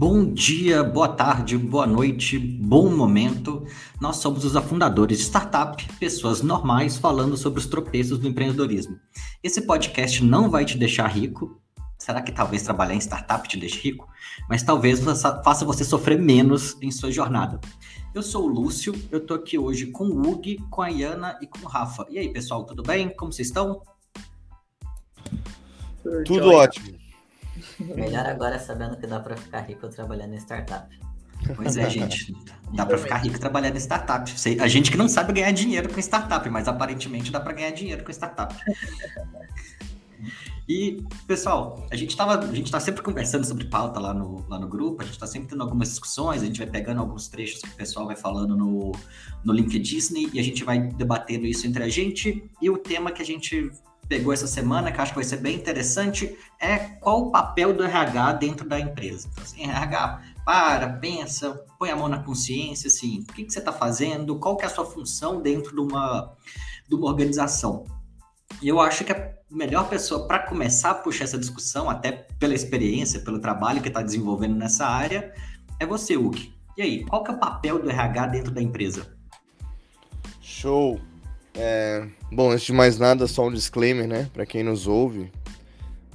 Bom dia, boa tarde, boa noite, bom momento. Nós somos os afundadores de startup, pessoas normais falando sobre os tropeços do empreendedorismo. Esse podcast não vai te deixar rico. Será que talvez trabalhar em startup te deixe rico? Mas talvez faça você sofrer menos em sua jornada. Eu sou o Lúcio, eu tô aqui hoje com o Hugo, com a Iana e com o Rafa. E aí, pessoal, tudo bem? Como vocês estão? Tudo ótimo. Melhor agora sabendo que dá para ficar rico trabalhando em startup. Pois é, gente. Dá para ficar rico trabalhando em startup. A gente que não sabe ganhar dinheiro com startup, mas aparentemente dá para ganhar dinheiro com startup. E, pessoal, a gente tava, a gente tá sempre conversando sobre pauta lá no, lá no grupo, a gente tá sempre tendo algumas discussões, a gente vai pegando alguns trechos que o pessoal vai falando no, no LinkedIn e a gente vai debatendo isso entre a gente. E o tema que a gente pegou essa semana, que acho que vai ser bem interessante, é qual o papel do RH dentro da empresa. Então, assim, RH, para, pensa, põe a mão na consciência, assim, o que, que você está fazendo, qual que é a sua função dentro de uma, de uma organização. E eu acho que a melhor pessoa para começar a puxar essa discussão, até pela experiência, pelo trabalho que está desenvolvendo nessa área, é você, Uki. E aí, qual que é o papel do RH dentro da empresa? Show! É, bom, antes de mais nada, só um disclaimer, né? Para quem nos ouve,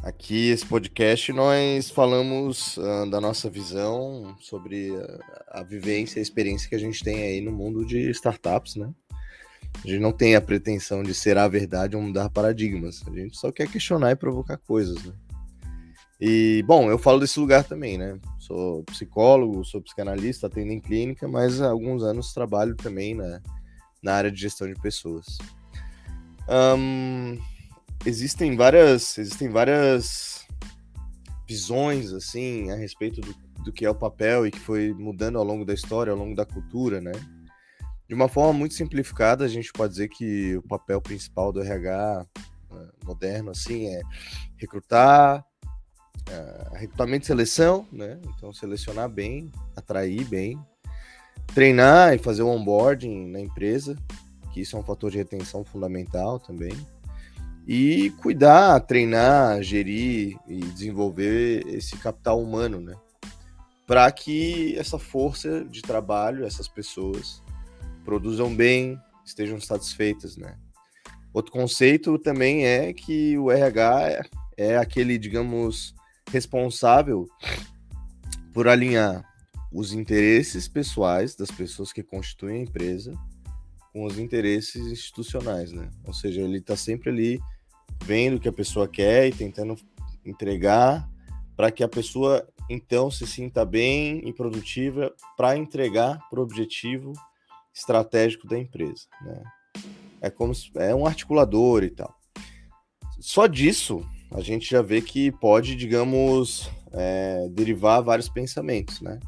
aqui esse podcast nós falamos uh, da nossa visão sobre a, a vivência, a experiência que a gente tem aí no mundo de startups, né? A gente não tem a pretensão de ser a verdade ou mudar paradigmas. A gente só quer questionar e provocar coisas, né? E, bom, eu falo desse lugar também, né? Sou psicólogo, sou psicanalista, atendo em clínica, mas há alguns anos trabalho também na, na área de gestão de pessoas. Um, existem várias existem várias visões assim a respeito do, do que é o papel e que foi mudando ao longo da história, ao longo da cultura, né? De uma forma muito simplificada, a gente pode dizer que o papel principal do RH né, moderno assim é recrutar, uh, recrutamento e seleção, né? Então selecionar bem, atrair bem, treinar e fazer o onboarding na empresa, que isso é um fator de retenção fundamental também. E cuidar, treinar, gerir e desenvolver esse capital humano, né? Para que essa força de trabalho, essas pessoas, produzam bem, estejam satisfeitas, né? Outro conceito também é que o RH é, é aquele, digamos, responsável por alinhar os interesses pessoais das pessoas que constituem a empresa com os interesses institucionais, né? Ou seja, ele está sempre ali vendo o que a pessoa quer e tentando entregar para que a pessoa então se sinta bem e produtiva para entregar para o objetivo estratégico da empresa, né? É como se, é um articulador e tal. Só disso a gente já vê que pode, digamos, é, derivar vários pensamentos, né?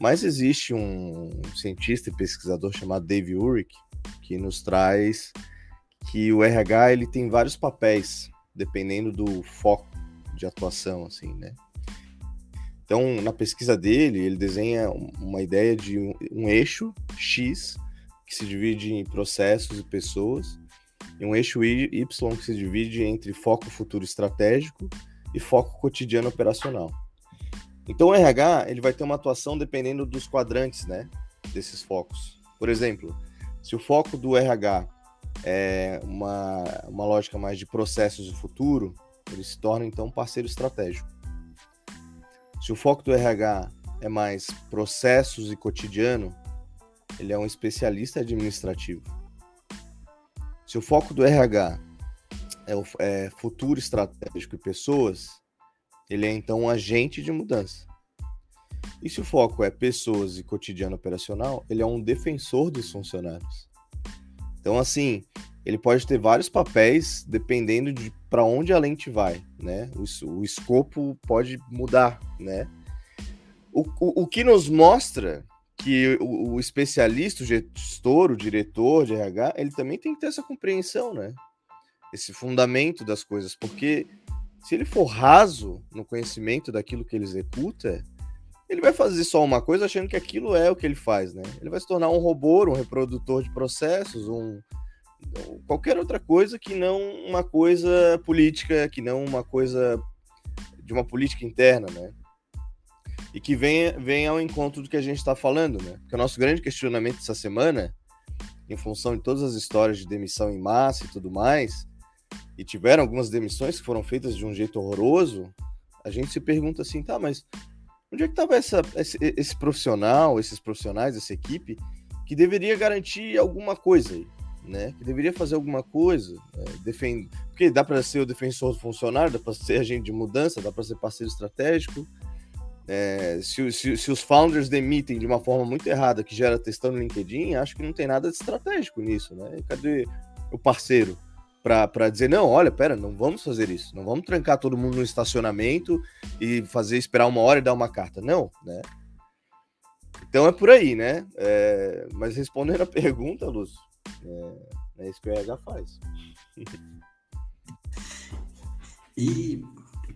Mas existe um cientista e pesquisador chamado Dave Urich que nos traz que o RH ele tem vários papéis dependendo do foco de atuação, assim, né? Então, na pesquisa dele, ele desenha uma ideia de um, um eixo X que se divide em processos e pessoas, e um eixo Y que se divide entre foco futuro estratégico e foco cotidiano operacional. Então o RH ele vai ter uma atuação dependendo dos quadrantes, né, desses focos. Por exemplo, se o foco do RH é uma, uma lógica mais de processos do futuro, ele se torna então um parceiro estratégico. Se o foco do RH é mais processos e cotidiano, ele é um especialista administrativo. Se o foco do RH é, o, é futuro estratégico e pessoas, ele é então um agente de mudança. E se o foco é pessoas e cotidiano operacional, ele é um defensor dos funcionários. Então, assim, ele pode ter vários papéis dependendo de para onde a lente vai, né? O, o escopo pode mudar, né? O, o, o que nos mostra que o, o, especialista, o gestor, o diretor de RH, ele também tem que ter essa compreensão, né? Esse fundamento das coisas, porque se ele for raso no conhecimento daquilo que ele executa, ele vai fazer só uma coisa achando que aquilo é o que ele faz, né? Ele vai se tornar um robô, um reprodutor de processos, um qualquer outra coisa que não uma coisa política, que não uma coisa de uma política interna, né? e que vem, vem ao encontro do que a gente está falando, né? Porque o nosso grande questionamento essa semana, em função de todas as histórias de demissão em massa e tudo mais, e tiveram algumas demissões que foram feitas de um jeito horroroso, a gente se pergunta assim, tá, mas onde é que estava esse, esse profissional, esses profissionais, essa equipe, que deveria garantir alguma coisa aí? né? Que deveria fazer alguma coisa, é, defend... porque dá para ser o defensor do funcionário, dá para ser agente de mudança, dá para ser parceiro estratégico. É, se, se, se, os founders demitem de uma forma muito errada, que gera testando no LinkedIn, acho que não tem nada de estratégico nisso, né? Cadê o parceiro para dizer, não, olha, pera, não vamos fazer isso, não vamos trancar todo mundo no estacionamento e fazer esperar uma hora e dar uma carta, não, né? Então é por aí, né? É, mas respondendo a pergunta, Lúcio, é, é isso que o RH faz. e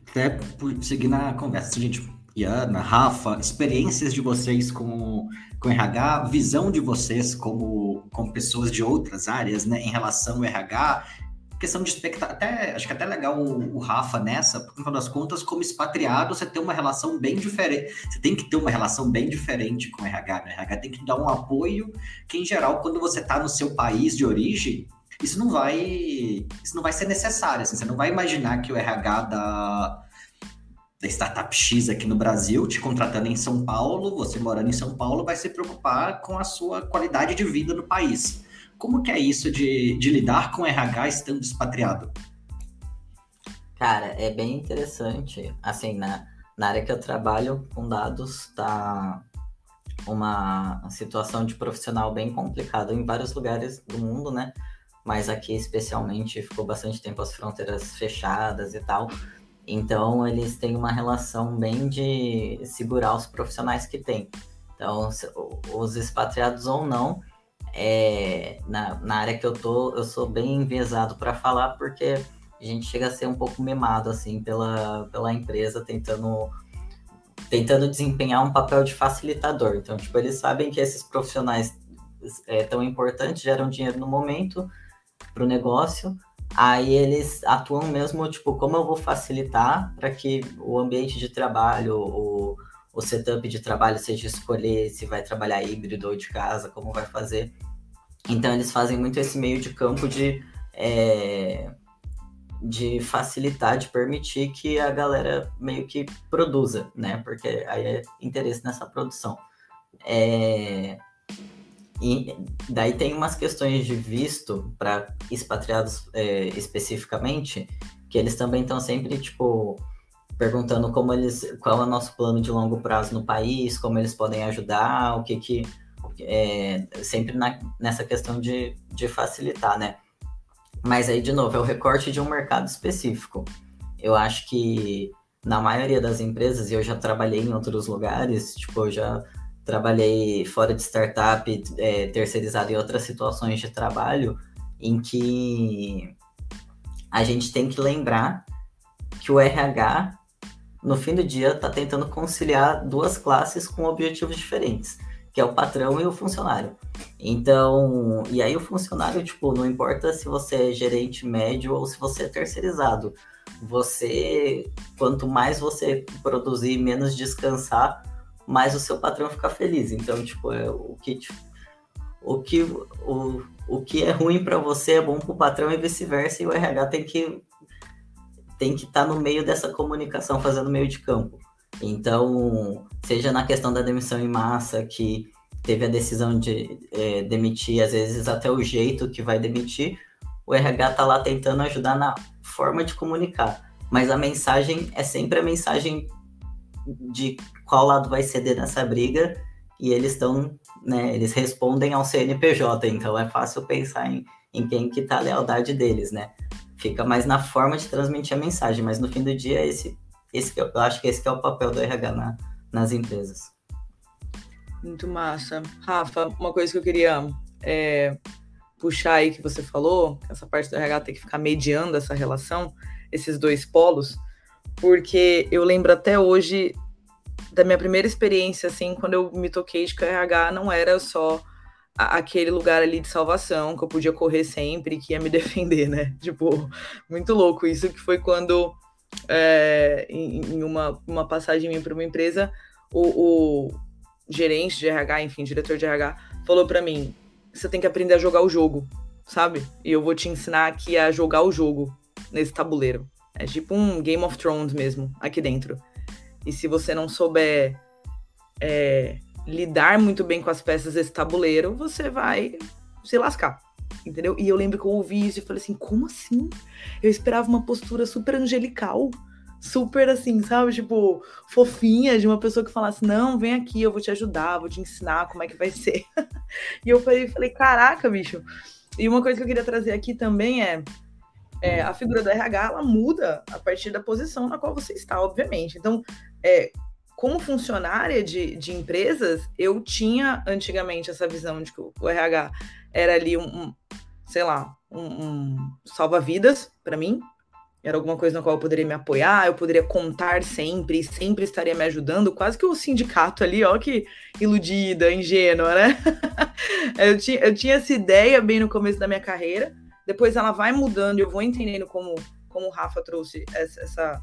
até por seguir na conversa, gente, Iana, Rafa, experiências de vocês com, com RH, visão de vocês como, como pessoas de outras áreas, né, em relação ao RH questão de expectativa. Até, acho que é até legal o, o, Rafa nessa, porque no final das contas, como expatriado, você tem uma relação bem diferente. Você tem que ter uma relação bem diferente com o RH. Né? O RH tem que dar um apoio que, em geral, quando você está no seu país de origem, isso não vai. Isso não vai ser necessário. Assim, você não vai imaginar que o RH da, da startup X aqui no Brasil, te contratando em São Paulo, você morando em São Paulo, vai se preocupar com a sua qualidade de vida no país. Como que é isso de, de lidar com RH estando expatriado? Cara, é bem interessante. Assim, na, na área que eu trabalho com dados, tá uma situação de profissional bem complicada em vários lugares do mundo, né? Mas aqui especialmente ficou bastante tempo as fronteiras fechadas e tal. Então eles têm uma relação bem de segurar os profissionais que têm. Então, os expatriados ou não, é, na, na área que eu tô, eu sou bem enviesado para falar, porque a gente chega a ser um pouco mimado, assim, pela, pela empresa, tentando, tentando desempenhar um papel de facilitador. Então, tipo, eles sabem que esses profissionais é, tão importantes, geram dinheiro no momento para o negócio, aí eles atuam mesmo, tipo, como eu vou facilitar para que o ambiente de trabalho, o, o setup de trabalho seja escolher se vai trabalhar híbrido ou de casa, como vai fazer. Então eles fazem muito esse meio de campo de, é, de facilitar, de permitir que a galera meio que produza, né? Porque aí é interesse nessa produção. É, e daí tem umas questões de visto para expatriados é, especificamente, que eles também estão sempre, tipo, perguntando como eles, qual é o nosso plano de longo prazo no país, como eles podem ajudar, o que que é, sempre na, nessa questão de, de facilitar, né? Mas aí, de novo, é o recorte de um mercado específico. Eu acho que na maioria das empresas, e eu já trabalhei em outros lugares, tipo, eu já trabalhei fora de startup, é, terceirizado em outras situações de trabalho, em que a gente tem que lembrar que o RH, no fim do dia, está tentando conciliar duas classes com objetivos diferentes que é o patrão e o funcionário. Então, e aí o funcionário, tipo, não importa se você é gerente médio ou se você é terceirizado. Você, quanto mais você produzir, menos descansar, mais o seu patrão fica feliz. Então, tipo, é o que o que o, o que é ruim para você é bom para o patrão e vice-versa, e o RH tem que tem que estar tá no meio dessa comunicação, fazendo meio de campo. Então, seja na questão da demissão em massa, que teve a decisão de é, demitir, às vezes até o jeito que vai demitir, o RH está lá tentando ajudar na forma de comunicar. Mas a mensagem é sempre a mensagem de qual lado vai ceder nessa briga e eles estão, né, eles respondem ao CNPJ, então é fácil pensar em, em quem que tá a lealdade deles, né? Fica mais na forma de transmitir a mensagem, mas no fim do dia esse esse que eu, acho que esse é o papel do RH na, nas empresas. Muito massa. Rafa, uma coisa que eu queria é, puxar aí que você falou, essa parte do RH tem que ficar mediando essa relação, esses dois polos, porque eu lembro até hoje da minha primeira experiência, assim, quando eu me toquei de que o RH não era só aquele lugar ali de salvação, que eu podia correr sempre, que ia me defender, né? Tipo, muito louco isso, que foi quando é, em, em uma, uma passagem para uma empresa, o, o gerente de RH, enfim, diretor de RH, falou para mim: você tem que aprender a jogar o jogo, sabe? E eu vou te ensinar aqui a jogar o jogo nesse tabuleiro. É tipo um Game of Thrones mesmo, aqui dentro. E se você não souber é, lidar muito bem com as peças desse tabuleiro, você vai se lascar. Entendeu? E eu lembro que eu ouvi isso e falei assim: como assim? Eu esperava uma postura super angelical super assim, sabe? Tipo, fofinha de uma pessoa que falasse: Não, vem aqui, eu vou te ajudar, vou te ensinar como é que vai ser. e eu falei, falei: Caraca, bicho. E uma coisa que eu queria trazer aqui também é, é, a figura do RH ela muda a partir da posição na qual você está, obviamente. Então, é, como funcionária de, de empresas, eu tinha antigamente essa visão de que o, RH era ali um, um sei lá, um, um salva-vidas para mim, era alguma coisa na qual eu poderia me apoiar, eu poderia contar sempre, sempre estaria me ajudando, quase que o sindicato ali, ó, que iludida, ingênua, né? eu, tinha, eu tinha essa ideia bem no começo da minha carreira, depois ela vai mudando, eu vou entendendo como, como o Rafa trouxe essa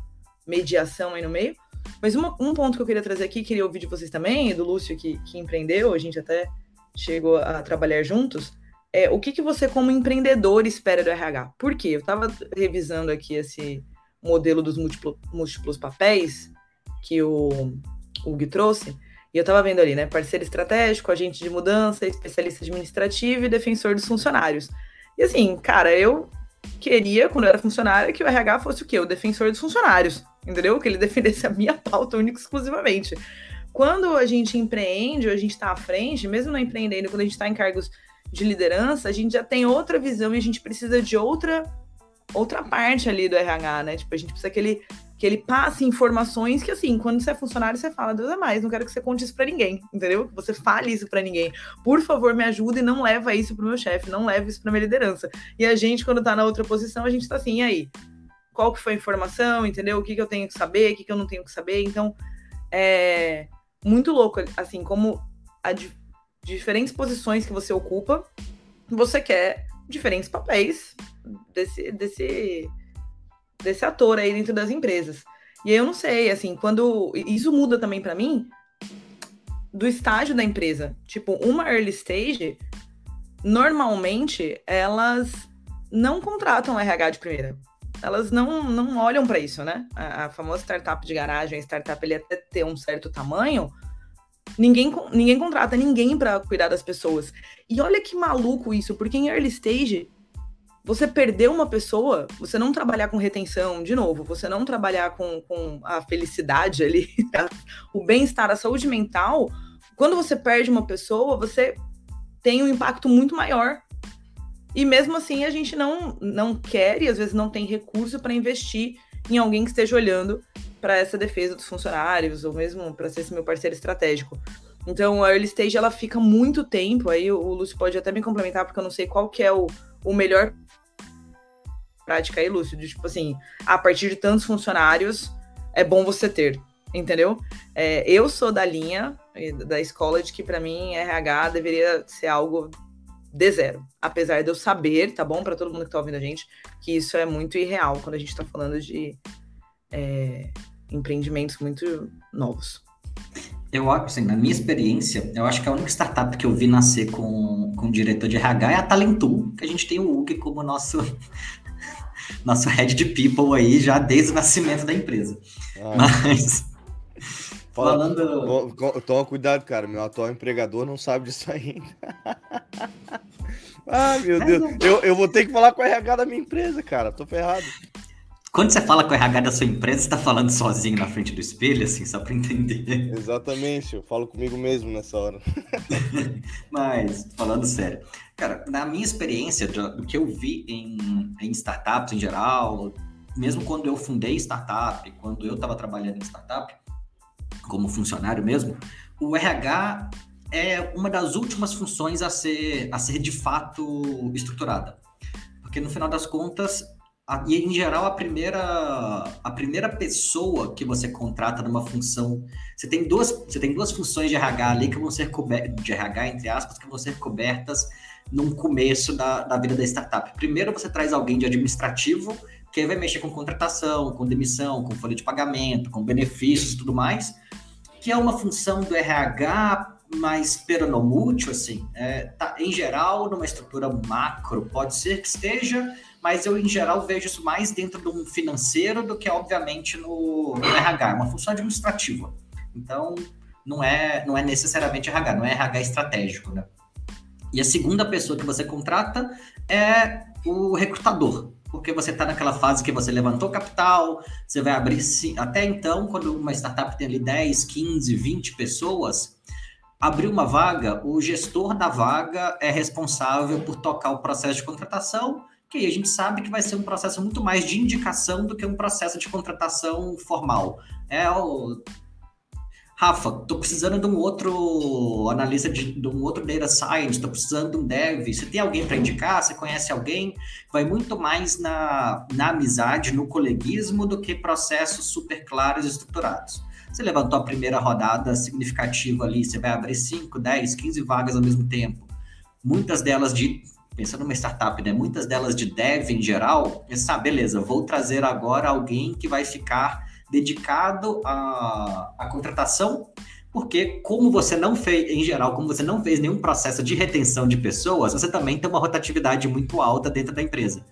mediação aí no meio. Mas uma, um ponto que eu queria trazer aqui, queria ouvir de vocês também, do Lúcio que, que empreendeu, a gente até chegou a trabalhar juntos, é, o que, que você, como empreendedor, espera do RH? Por quê? Eu estava revisando aqui esse modelo dos múltiplo, múltiplos papéis que o, o Gui trouxe, e eu estava vendo ali, né? Parceiro estratégico, agente de mudança, especialista administrativo e defensor dos funcionários. E assim, cara, eu queria, quando eu era funcionária, que o RH fosse o quê? O defensor dos funcionários, entendeu? Que ele defendesse a minha pauta única exclusivamente. Quando a gente empreende, ou a gente está à frente, mesmo não empreendendo, quando a gente está em cargos de liderança, a gente já tem outra visão e a gente precisa de outra outra parte ali do RH, né? Tipo, a gente precisa que ele, que ele passe informações que, assim, quando você é funcionário, você fala, Deus é mais, não quero que você conte isso para ninguém, entendeu? Que você fale isso para ninguém. Por favor, me ajude e não leva isso pro meu chefe, não leve isso pra minha liderança. E a gente, quando tá na outra posição, a gente tá assim, e aí? Qual que foi a informação, entendeu? O que, que eu tenho que saber, o que, que eu não tenho que saber? Então, é muito louco, assim, como a, diferentes posições que você ocupa, você quer diferentes papéis desse, desse, desse ator aí dentro das empresas. E aí eu não sei, assim, quando. Isso muda também para mim do estágio da empresa. Tipo, uma early stage, normalmente elas não contratam RH de primeira. Elas não, não olham para isso, né? A, a, famosa startup de garagem, a startup ele até ter um certo tamanho, Ninguém, ninguém contrata ninguém para cuidar das pessoas. E olha que maluco isso, porque em early stage, você perder uma pessoa, você não trabalhar com retenção, de novo, você não trabalhar com, com a felicidade ali, o bem-estar, a saúde mental, quando você perde uma pessoa, você tem um impacto muito maior. E mesmo assim, a gente não, não quer e às vezes não tem recurso para investir em alguém que esteja olhando para essa defesa dos funcionários, ou mesmo para ser esse meu parceiro estratégico. Então, a early stage ela fica muito tempo, aí o Lúcio pode até me complementar, porque eu não sei qual que é o, o melhor prática aí, Lúcio, de tipo assim, a partir de tantos funcionários, é bom você ter, entendeu? É, eu sou da linha, da escola, de que para mim RH deveria ser algo de zero. Apesar de eu saber, tá bom, para todo mundo que tá ouvindo a gente, que isso é muito irreal quando a gente tá falando de é, empreendimentos muito novos. Eu acho, assim, na minha experiência, eu acho que a única startup que eu vi nascer com, com diretor de RH é a Talentu, que a gente tem o Hugo como nosso, nosso head de people aí, já desde o nascimento da empresa. Ah. Mas... Falando... Toma cuidado, cara. Meu atual empregador não sabe disso ainda. ah, meu Deus. Eu, eu vou ter que falar com o RH da minha empresa, cara. Tô ferrado. Quando você fala com o RH da sua empresa, você tá falando sozinho na frente do espelho, assim, só para entender. Exatamente, eu falo comigo mesmo nessa hora. Mas, falando sério, cara, na minha experiência, do que eu vi em, em startups em geral, mesmo quando eu fundei startup, quando eu estava trabalhando em startup, como funcionário mesmo, o RH é uma das últimas funções a ser, a ser de fato estruturada. Porque no final das contas, a, e em geral a primeira a primeira pessoa que você contrata numa função você tem duas você tem duas funções de RH ali que vão ser cobertas de RH entre aspas que vão ser cobertas no começo da, da vida da startup primeiro você traz alguém de administrativo que vai mexer com contratação com demissão com folha de pagamento com benefícios e tudo mais que é uma função do RH mais peronomútil, assim, é, tá, em geral, numa estrutura macro, pode ser que esteja, mas eu, em geral, vejo isso mais dentro de um financeiro do que, obviamente, no, no RH, é uma função administrativa. Então, não é, não é necessariamente RH, não é RH estratégico, né? E a segunda pessoa que você contrata é o recrutador, porque você está naquela fase que você levantou capital, você vai abrir. Até então, quando uma startup tem ali 10, 15, 20 pessoas, abrir uma vaga, o gestor da vaga é responsável por tocar o processo de contratação, que aí a gente sabe que vai ser um processo muito mais de indicação do que um processo de contratação formal. É o Rafa, tô precisando de um outro analista de, de um outro data science, tô precisando de um dev. Você tem alguém para indicar? Você conhece alguém? Vai muito mais na, na amizade, no coleguismo, do que processos super claros e estruturados. Você levantou a primeira rodada significativa ali, você vai abrir 5, 10, 15 vagas ao mesmo tempo. Muitas delas de pensando numa startup, né? Muitas delas de dev em geral, você ah, beleza, vou trazer agora alguém que vai ficar dedicado à, à contratação, porque como você não fez, em geral, como você não fez nenhum processo de retenção de pessoas, você também tem uma rotatividade muito alta dentro da empresa.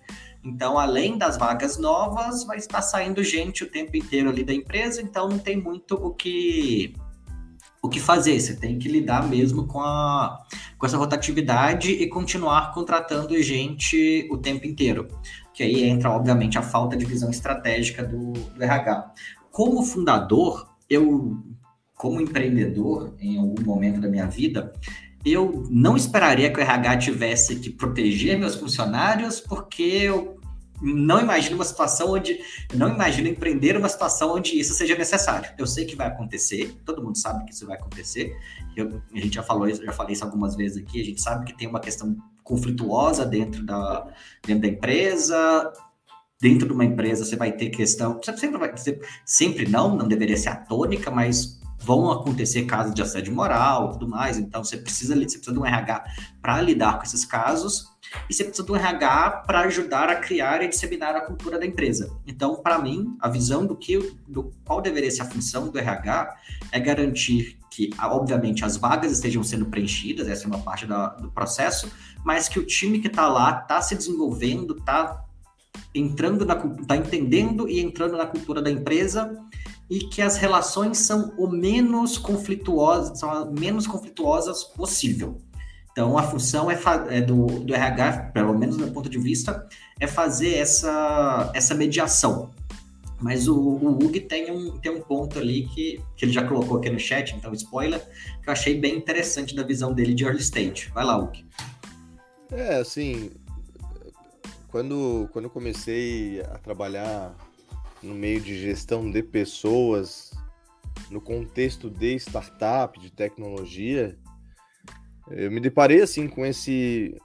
Então, além das vagas novas, vai estar saindo gente o tempo inteiro ali da empresa, então não tem muito o que o que fazer, você tem que lidar mesmo com, a, com essa rotatividade e continuar contratando gente o tempo inteiro que aí entra, obviamente, a falta de visão estratégica do, do RH. Como fundador, eu, como empreendedor, em algum momento da minha vida, eu não esperaria que o RH tivesse que proteger meus funcionários, porque eu não imagino uma situação onde não imagino empreender uma situação onde isso seja necessário. Eu sei que vai acontecer, todo mundo sabe que isso vai acontecer. Eu, a gente já falou isso, já falei isso algumas vezes aqui. A gente sabe que tem uma questão conflituosa dentro da, dentro da empresa. Dentro de uma empresa você vai ter questão, sempre vai sempre não, não deveria ser a tônica, mas vão acontecer casos de assédio moral e tudo mais. Então você precisa, você precisa de um RH para lidar com esses casos e você precisa de um RH para ajudar a criar e disseminar a cultura da empresa. Então, para mim, a visão do que do qual deveria ser a função do RH é garantir que, obviamente, as vagas estejam sendo preenchidas, essa é uma parte da, do processo, mas que o time que está lá está se desenvolvendo, está entrando na está entendendo e entrando na cultura da empresa e que as relações são o menos conflituosas, são menos conflituosas possível. Então, a função é, é do, do, RH, pelo menos do meu ponto de vista, é fazer essa, essa mediação. Mas o, o Hug tem um, tem um ponto ali que, que ele já colocou aqui no chat, então spoiler, que eu achei bem interessante da visão dele de early stage. Vai lá, Hug. É, assim, quando, quando eu comecei a trabalhar no meio de gestão de pessoas, no contexto de startup, de tecnologia, eu me deparei assim com esse.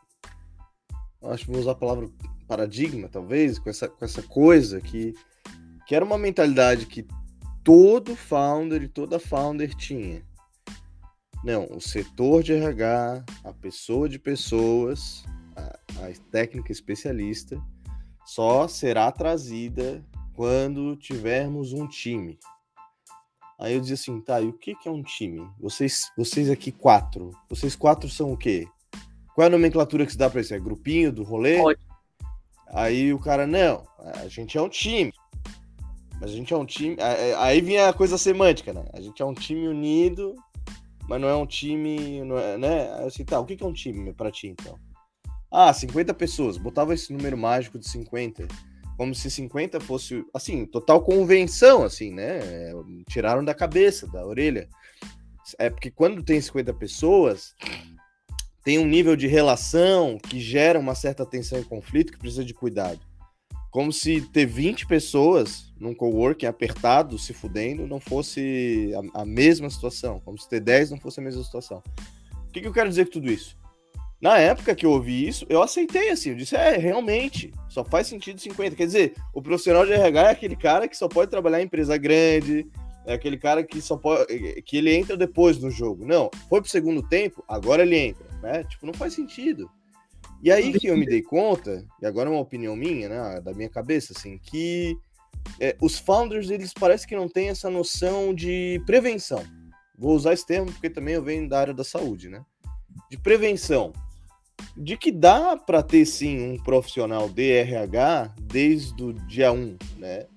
Acho que vou usar a palavra paradigma, talvez, com essa, com essa coisa que, que era uma mentalidade que todo founder e toda founder tinha. Não, o setor de RH, a pessoa de pessoas, a, a técnica especialista, só será trazida quando tivermos um time. Aí eu dizia assim, tá, e o que, que é um time? Vocês, vocês aqui quatro, vocês quatro são o quê? Qual é a nomenclatura que se dá pra isso? É grupinho do rolê? Pode. Aí o cara, não, a gente é um time. Mas a gente é um time. Aí vinha a coisa semântica, né? A gente é um time unido, mas não é um time. Não é, né? Assim, tá, o que é um time pra ti então? Ah, 50 pessoas. Botava esse número mágico de 50 como se 50 fosse, assim, total convenção, assim, né? Tiraram da cabeça, da orelha. É porque quando tem 50 pessoas, tem um nível de relação que gera uma certa tensão e conflito que precisa de cuidado. Como se ter 20 pessoas num coworking apertado, se fudendo, não fosse a, a mesma situação. Como se ter 10 não fosse a mesma situação. O que, que eu quero dizer com tudo isso? Na época que eu ouvi isso, eu aceitei assim. Eu disse, é, realmente, só faz sentido 50. Quer dizer, o profissional de RH é aquele cara que só pode trabalhar em empresa grande, é aquele cara que só pode. que ele entra depois no jogo. Não, foi pro segundo tempo, agora ele entra. Né? Tipo, não faz sentido. E aí que eu me dei conta, e agora é uma opinião minha, né, da minha cabeça, assim, que é, os founders, eles parecem que não têm essa noção de prevenção. vou usar esse termo porque também eu venho da área da saúde, né? De prevenção. De que dá para ter sim um profissional DRH desde o dia 1, né?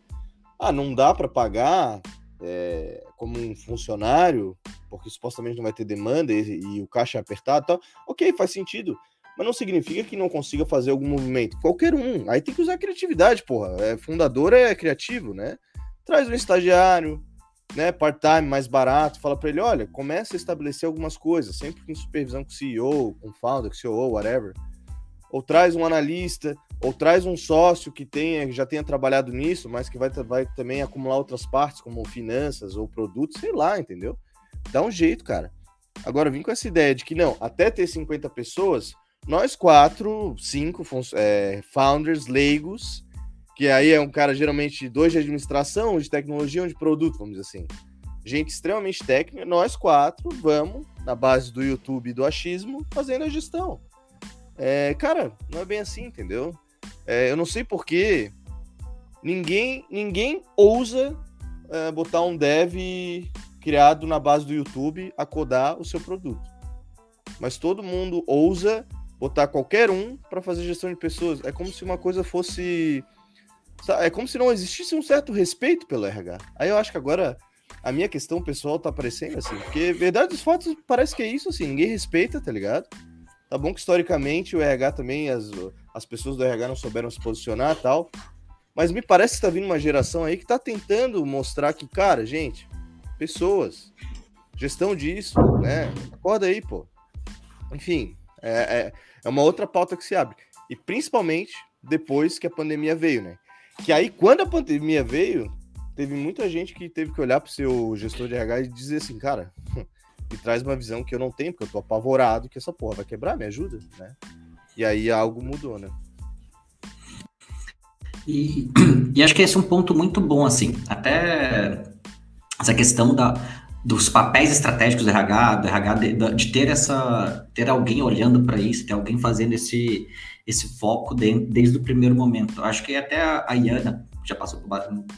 Ah, não dá para pagar é, como um funcionário, porque supostamente não vai ter demanda e, e o caixa é apertado e tal. Ok, faz sentido. Mas não significa que não consiga fazer algum movimento. Qualquer um. Aí tem que usar criatividade, porra. É, fundador é criativo, né? Traz um estagiário, né, part-time mais barato, fala para ele, olha, começa a estabelecer algumas coisas, sempre em supervisão com CEO, com founder, com CEO, whatever. Ou traz um analista, ou traz um sócio que tenha, já tenha trabalhado nisso, mas que vai, vai também acumular outras partes, como finanças ou produtos, sei lá, entendeu? Dá um jeito, cara. Agora, vim com essa ideia de que não, até ter 50 pessoas, nós quatro, cinco é, founders leigos, que aí é um cara geralmente dois de administração, de tecnologia, um de produto, vamos dizer assim. Gente extremamente técnica, nós quatro vamos, na base do YouTube e do achismo, fazendo a gestão. É, cara, não é bem assim, entendeu? É, eu não sei porquê ninguém, ninguém ousa é, botar um dev criado na base do YouTube a codar o seu produto. Mas todo mundo ousa botar qualquer um para fazer gestão de pessoas. É como se uma coisa fosse é como se não existisse um certo respeito pelo RH. Aí eu acho que agora a minha questão pessoal tá aparecendo assim, porque verdade dos fatos parece que é isso assim, ninguém respeita, tá ligado? Tá bom que historicamente o RH também, as, as pessoas do RH não souberam se posicionar tal, mas me parece que tá vindo uma geração aí que tá tentando mostrar que, cara, gente, pessoas, gestão disso, né? Acorda aí, pô. Enfim, é, é, é uma outra pauta que se abre. E principalmente depois que a pandemia veio, né? Que aí, quando a pandemia veio, teve muita gente que teve que olhar para o seu gestor de RH e dizer assim, cara, me traz uma visão que eu não tenho, porque eu tô apavorado que essa porra vai quebrar, me ajuda, né? E aí algo mudou, né? E, e acho que esse é um ponto muito bom, assim, até essa questão da, dos papéis estratégicos do RH, do RH de, de ter essa, ter alguém olhando para isso, ter alguém fazendo esse, esse foco de, desde o primeiro momento. Acho que até a Iana já passou por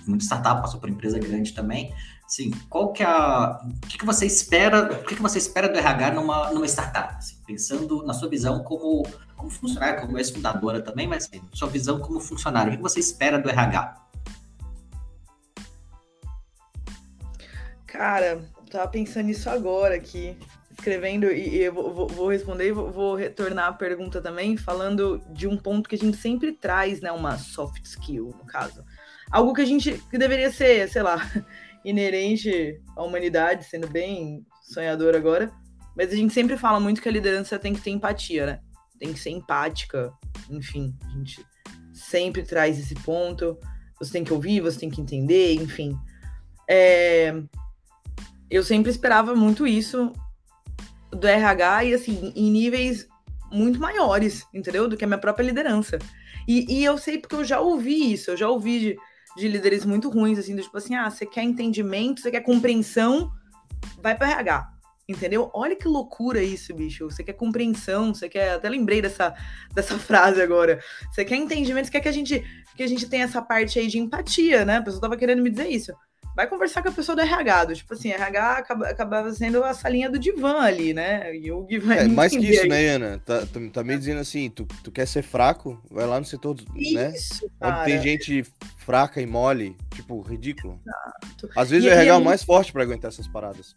muita startup, passou por empresa grande também. Assim, qual que é a, o que, que você espera, o que, que você espera do RH numa, numa startup? Assim, pensando na sua visão como, como funcionário, como ex-fundadora também, mas assim, sua visão como funcionário, o que, que você espera do RH? Cara, tava pensando nisso agora aqui escrevendo e, e eu vou, vou, responder e vou, vou, retornar a pergunta também, falando de um ponto que a gente sempre traz, né? Uma soft skill, no caso. Algo que a gente que deveria ser, sei lá, inerente à humanidade, sendo bem sonhador agora, mas a gente sempre fala muito que a liderança tem que ter empatia, né? Tem que ser empática, enfim, a gente sempre traz esse ponto. Você tem que ouvir, você tem que entender, enfim. É, eu sempre esperava muito isso do RH e assim, em níveis muito maiores, entendeu? Do que a minha própria liderança. E, e eu sei porque eu já ouvi isso, eu já ouvi de, de líderes muito ruins, assim, do tipo assim, ah, você quer entendimento, você quer compreensão, vai para RH. Entendeu? Olha que loucura isso, bicho. Você quer compreensão, você quer. Até lembrei dessa, dessa frase agora. Você quer entendimento, você quer que a gente que a gente tenha essa parte aí de empatia, né? A pessoa tava querendo me dizer isso vai conversar com a pessoa do RH. Do, tipo assim, RH acaba, acabava sendo a salinha do divã ali, né? E o vai é, mais que isso, aí. né, Ana? Tá, tá meio dizendo assim, tu, tu quer ser fraco, vai lá no setor, né? isso, né? Cara. Onde tem gente fraca e mole, tipo, ridículo. Exato. Às vezes e, o RH é, é o mais forte para aguentar essas paradas.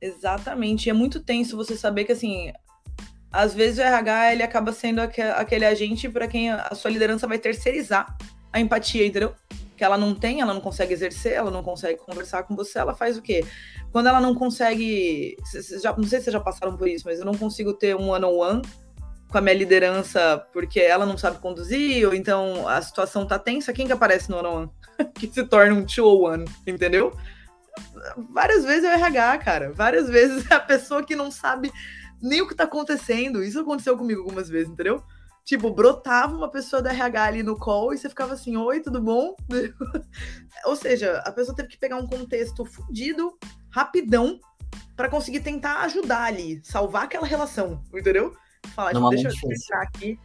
Exatamente. E é muito tenso você saber que, assim, às vezes o RH ele acaba sendo aquele agente para quem a sua liderança vai terceirizar a empatia, entendeu? Que ela não tem, ela não consegue exercer, ela não consegue conversar com você, ela faz o quê? Quando ela não consegue. Já, não sei se vocês já passaram por isso, mas eu não consigo ter um one-on-one com a minha liderança porque ela não sabe conduzir, ou então a situação tá tensa, quem que aparece no one-on-one? que se torna um two-one, entendeu? Várias vezes é o RH, cara. Várias vezes é a pessoa que não sabe nem o que tá acontecendo. Isso aconteceu comigo algumas vezes, entendeu? Tipo, brotava uma pessoa da RH ali no call e você ficava assim, oi, tudo bom? Ou seja, a pessoa teve que pegar um contexto fudido, rapidão, para conseguir tentar ajudar ali, salvar aquela relação, entendeu? Falar, tipo, deixa eu explicar aqui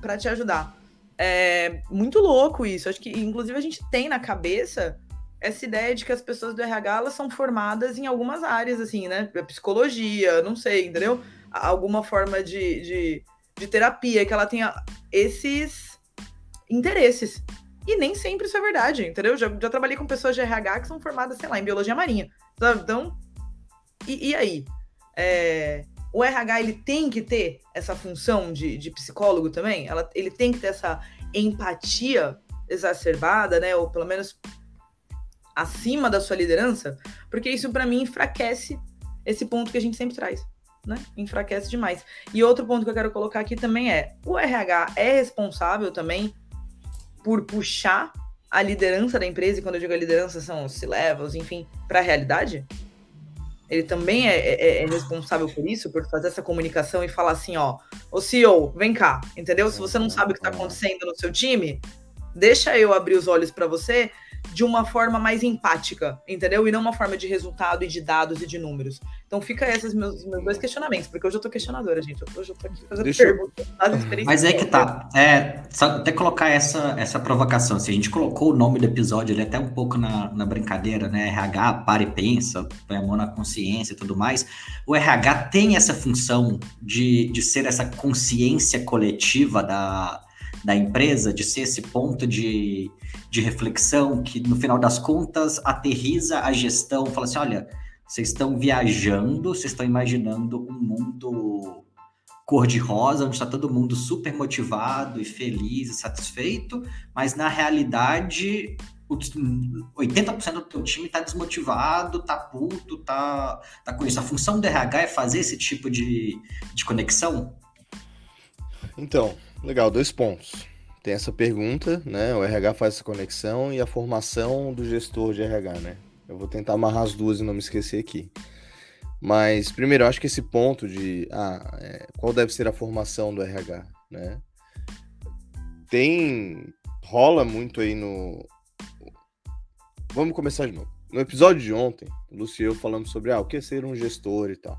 para te ajudar. É muito louco isso. Acho que, inclusive, a gente tem na cabeça essa ideia de que as pessoas do RH elas são formadas em algumas áreas, assim, né? Psicologia, não sei, entendeu? Alguma forma de, de, de terapia, que ela tenha esses interesses. E nem sempre isso é verdade, entendeu? Já, já trabalhei com pessoas de RH que são formadas, sei lá, em biologia marinha. Sabe? Então, e, e aí? É, o RH ele tem que ter essa função de, de psicólogo também? Ela, ele tem que ter essa empatia exacerbada, né? Ou pelo menos acima da sua liderança, porque isso para mim enfraquece esse ponto que a gente sempre traz, né? Enfraquece demais. E outro ponto que eu quero colocar aqui também é: o RH é responsável também por puxar a liderança da empresa, e quando eu digo a liderança são os C-levels, enfim, para a realidade? Ele também é, é, é, responsável por isso, por fazer essa comunicação e falar assim, ó, o CEO, vem cá, entendeu? Se você não sabe o que está acontecendo no seu time, deixa eu abrir os olhos para você de uma forma mais empática, entendeu? E não uma forma de resultado e de dados e de números. Então fica esses meus, meus dois questionamentos, porque hoje eu tô questionadora, gente. Hoje eu tô aqui fazendo Deixa perguntas. Eu... Mas é que tá. É, só até colocar essa, essa provocação. Se a gente colocou o nome do episódio ali até um pouco na, na brincadeira, né? RH, para e pensa, põe a mão na consciência e tudo mais. O RH tem essa função de, de ser essa consciência coletiva da, da empresa, de ser esse ponto de de reflexão que, no final das contas, aterriza a gestão, fala assim: olha, vocês estão viajando, vocês estão imaginando um mundo cor-de-rosa, onde está todo mundo super motivado e feliz e satisfeito, mas na realidade 80% do teu time está desmotivado, está puto, está tá com isso. A função do RH é fazer esse tipo de, de conexão? Então, legal, dois pontos tem essa pergunta, né? O RH faz essa conexão e a formação do gestor de RH, né? Eu vou tentar amarrar as duas e não me esquecer aqui. Mas, primeiro, eu acho que esse ponto de ah, é, qual deve ser a formação do RH, né? Tem. rola muito aí no. Vamos começar de novo. No episódio de ontem, o Lucio falamos sobre ah, o que é ser um gestor e tal.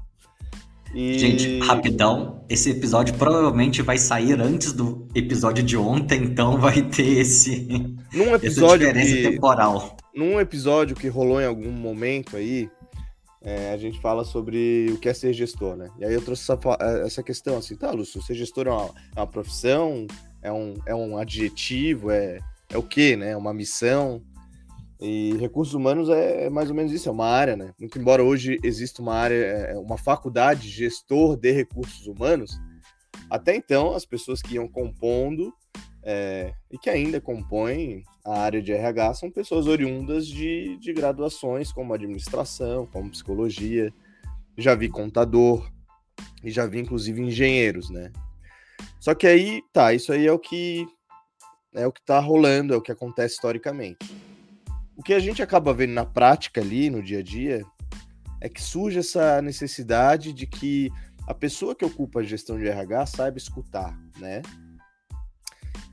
E... Gente, rapidão, esse episódio provavelmente vai sair antes do episódio de ontem, então vai ter esse num episódio essa diferença que, temporal. Num episódio que rolou em algum momento aí, é, a gente fala sobre o que é ser gestor, né? E aí eu trouxe essa, essa questão assim, tá, Lúcio, ser gestor é uma, é uma profissão, é um, é um adjetivo, é, é o quê, né? É uma missão. E recursos humanos é, mais ou menos isso, é uma área, né? Muito embora hoje exista uma área, é uma faculdade gestor de recursos humanos, até então as pessoas que iam compondo é, e que ainda compõem a área de RH são pessoas oriundas de, de graduações como administração, como psicologia. Já vi contador e já vi inclusive engenheiros, né? Só que aí, tá, isso aí é o que é o que tá rolando, é o que acontece historicamente. O que a gente acaba vendo na prática ali, no dia a dia, é que surge essa necessidade de que a pessoa que ocupa a gestão de RH saiba escutar, né?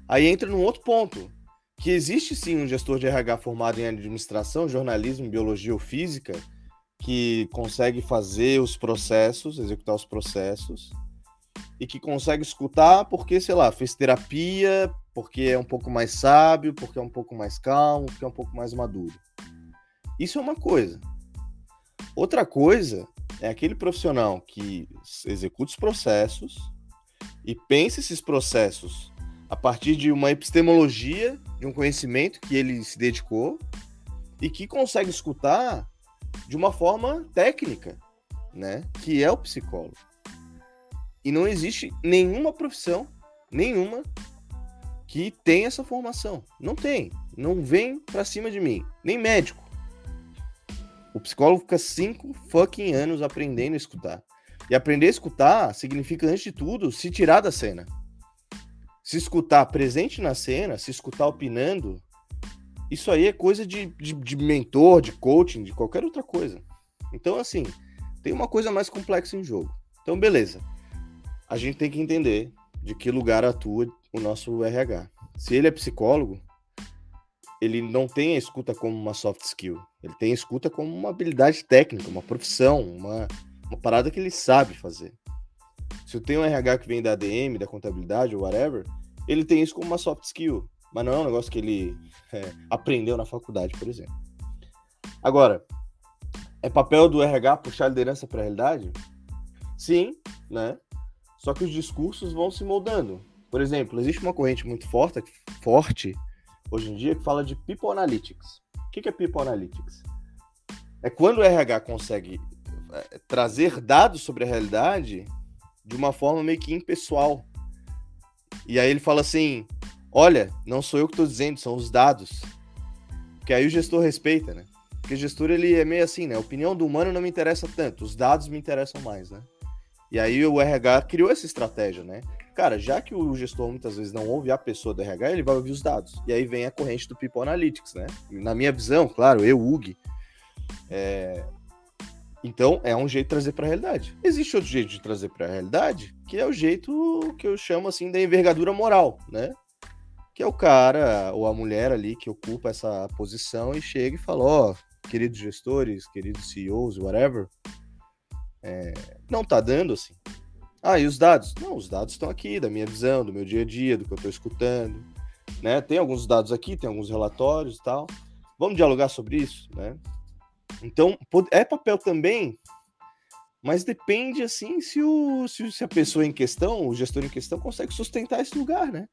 Aí entra num outro ponto, que existe sim um gestor de RH formado em administração, jornalismo, biologia ou física, que consegue fazer os processos, executar os processos, e que consegue escutar porque, sei lá, fez terapia, porque é um pouco mais sábio, porque é um pouco mais calmo, porque é um pouco mais maduro. Isso é uma coisa. Outra coisa é aquele profissional que executa os processos e pensa esses processos a partir de uma epistemologia, de um conhecimento que ele se dedicou e que consegue escutar de uma forma técnica, né? Que é o psicólogo. E não existe nenhuma profissão, nenhuma, que tem essa formação. Não tem. Não vem pra cima de mim. Nem médico. O psicólogo fica cinco fucking anos aprendendo a escutar. E aprender a escutar significa, antes de tudo, se tirar da cena. Se escutar presente na cena, se escutar opinando, isso aí é coisa de, de, de mentor, de coaching, de qualquer outra coisa. Então, assim, tem uma coisa mais complexa em jogo. Então, beleza. A gente tem que entender de que lugar atua o nosso RH. Se ele é psicólogo, ele não tem a escuta como uma soft skill. Ele tem a escuta como uma habilidade técnica, uma profissão, uma, uma parada que ele sabe fazer. Se eu tenho um RH que vem da ADM, da contabilidade ou whatever, ele tem isso como uma soft skill. Mas não é um negócio que ele é, aprendeu na faculdade, por exemplo. Agora, é papel do RH puxar a liderança para a realidade? Sim, né? Só que os discursos vão se moldando. Por exemplo, existe uma corrente muito forte, forte hoje em dia que fala de People Analytics. O que é People Analytics? É quando o RH consegue é, trazer dados sobre a realidade de uma forma meio que impessoal. E aí ele fala assim: olha, não sou eu que estou dizendo, são os dados. Que aí o gestor respeita, né? Porque gestor ele é meio assim, né? A opinião do humano não me interessa tanto, os dados me interessam mais, né? E aí o RH criou essa estratégia, né? Cara, já que o gestor muitas vezes não ouve a pessoa do RH, ele vai ouvir os dados. E aí vem a corrente do People Analytics, né? Na minha visão, claro, eu, Ug, é... então é um jeito de trazer para a realidade. Existe outro jeito de trazer para a realidade, que é o jeito que eu chamo assim da envergadura moral, né? Que é o cara ou a mulher ali que ocupa essa posição e chega e fala: Ó, oh, queridos gestores, queridos CEOs, whatever, é, não tá dando assim. Ah, e os dados? Não, os dados estão aqui, da minha visão, do meu dia a dia, do que eu estou escutando. Né? Tem alguns dados aqui, tem alguns relatórios e tal. Vamos dialogar sobre isso, né? Então, é papel também, mas depende, assim, se, o, se, a pessoa em questão, o gestor em questão, consegue sustentar esse lugar, né?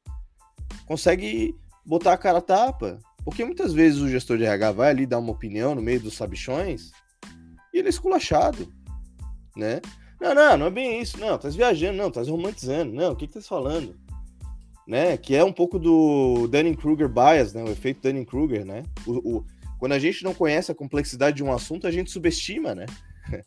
Consegue botar a cara a tapa. Porque muitas vezes o gestor de RH vai ali dar uma opinião no meio dos sabichões e ele é esculachado né? Não, não, não é bem isso, não, tá viajando, não, tá romantizando, não, o que que tá falando? Né? Que é um pouco do Dunning-Kruger bias, né? O efeito Dunning-Kruger, né? O, o, quando a gente não conhece a complexidade de um assunto, a gente subestima, né?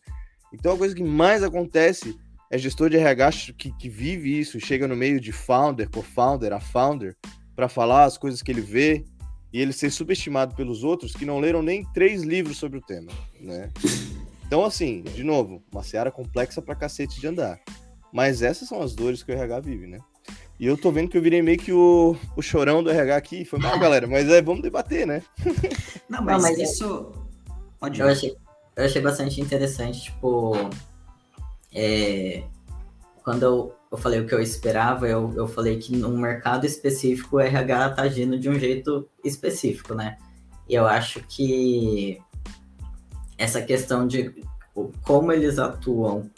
Então a coisa que mais acontece é gestor de RH que, que vive isso, chega no meio de founder, co-founder, a founder, para falar as coisas que ele vê e ele ser subestimado pelos outros que não leram nem três livros sobre o tema, né? Então, assim, de novo, uma seara complexa pra cacete de andar. Mas essas são as dores que o RH vive, né? E eu tô vendo que eu virei meio que o, o chorão do RH aqui. Foi mal, galera, mas é, vamos debater, né? Não, mas, Não, mas isso. Pode ir. Eu achei, eu achei bastante interessante, tipo. É, quando eu, eu falei o que eu esperava, eu, eu falei que num mercado específico o RH tá agindo de um jeito específico, né? E eu acho que essa questão de como eles atuam,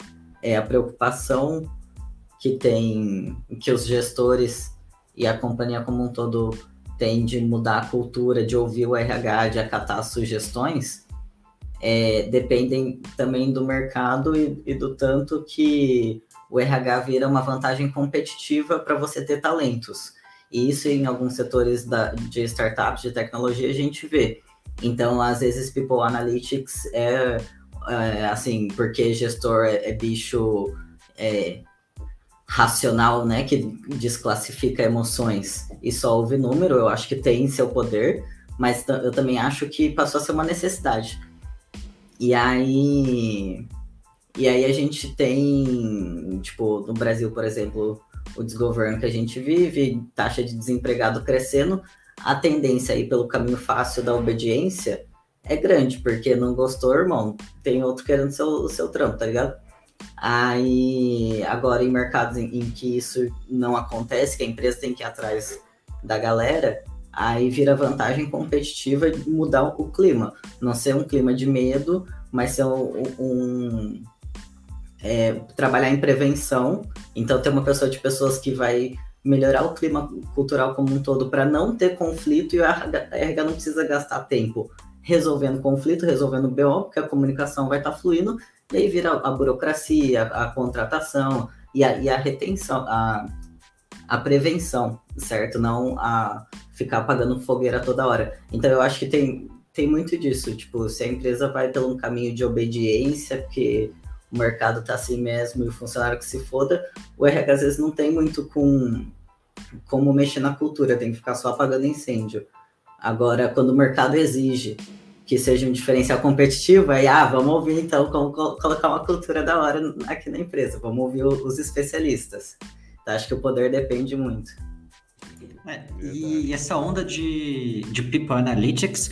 é a preocupação que tem, que os gestores e a companhia como um todo têm de mudar a cultura, de ouvir o RH, de acatar sugestões, é, dependem também do mercado e, e do tanto que o RH vira uma vantagem competitiva para você ter talentos. E isso em alguns setores da, de startups, de tecnologia, a gente vê. Então, às vezes, People Analytics é, é assim, porque gestor é, é bicho é, racional, né, que desclassifica emoções e só ouve número, eu acho que tem seu poder, mas eu também acho que passou a ser uma necessidade. E aí, e aí a gente tem, tipo, no Brasil, por exemplo, o desgoverno que a gente vive, taxa de desempregado crescendo, a tendência aí pelo caminho fácil da obediência é grande, porque não gostou, irmão, tem outro querendo seu, o seu trampo, tá ligado? Aí, agora em mercados em, em, que isso não acontece, que a empresa tem que ir atrás da galera, aí vira vantagem competitiva de mudar o clima. Não ser um clima de medo, mas ser um. um é, trabalhar em prevenção. Então, ter uma pessoa de pessoas que vai melhorar o clima cultural como um todo para não ter conflito e a RH não precisa gastar tempo resolvendo conflito, resolvendo BO, porque a comunicação vai estar tá fluindo, e aí vira a burocracia, a, a contratação e a, e a retenção, a, a prevenção, certo? Não a ficar apagando fogueira toda hora. Então eu acho que tem, tem muito disso, tipo, se a empresa vai pelo um caminho de obediência, porque o mercado tá assim mesmo e o funcionário que se foda, o RH às vezes não tem muito com como mexer na cultura, tem que ficar só apagando incêndio. Agora, quando o mercado exige que seja um diferencial competitivo, aí, ah, vamos ouvir então como colocar uma cultura da hora aqui na empresa, vamos ouvir os especialistas. Então, acho que o poder depende muito. É, e essa onda de, de People Analytics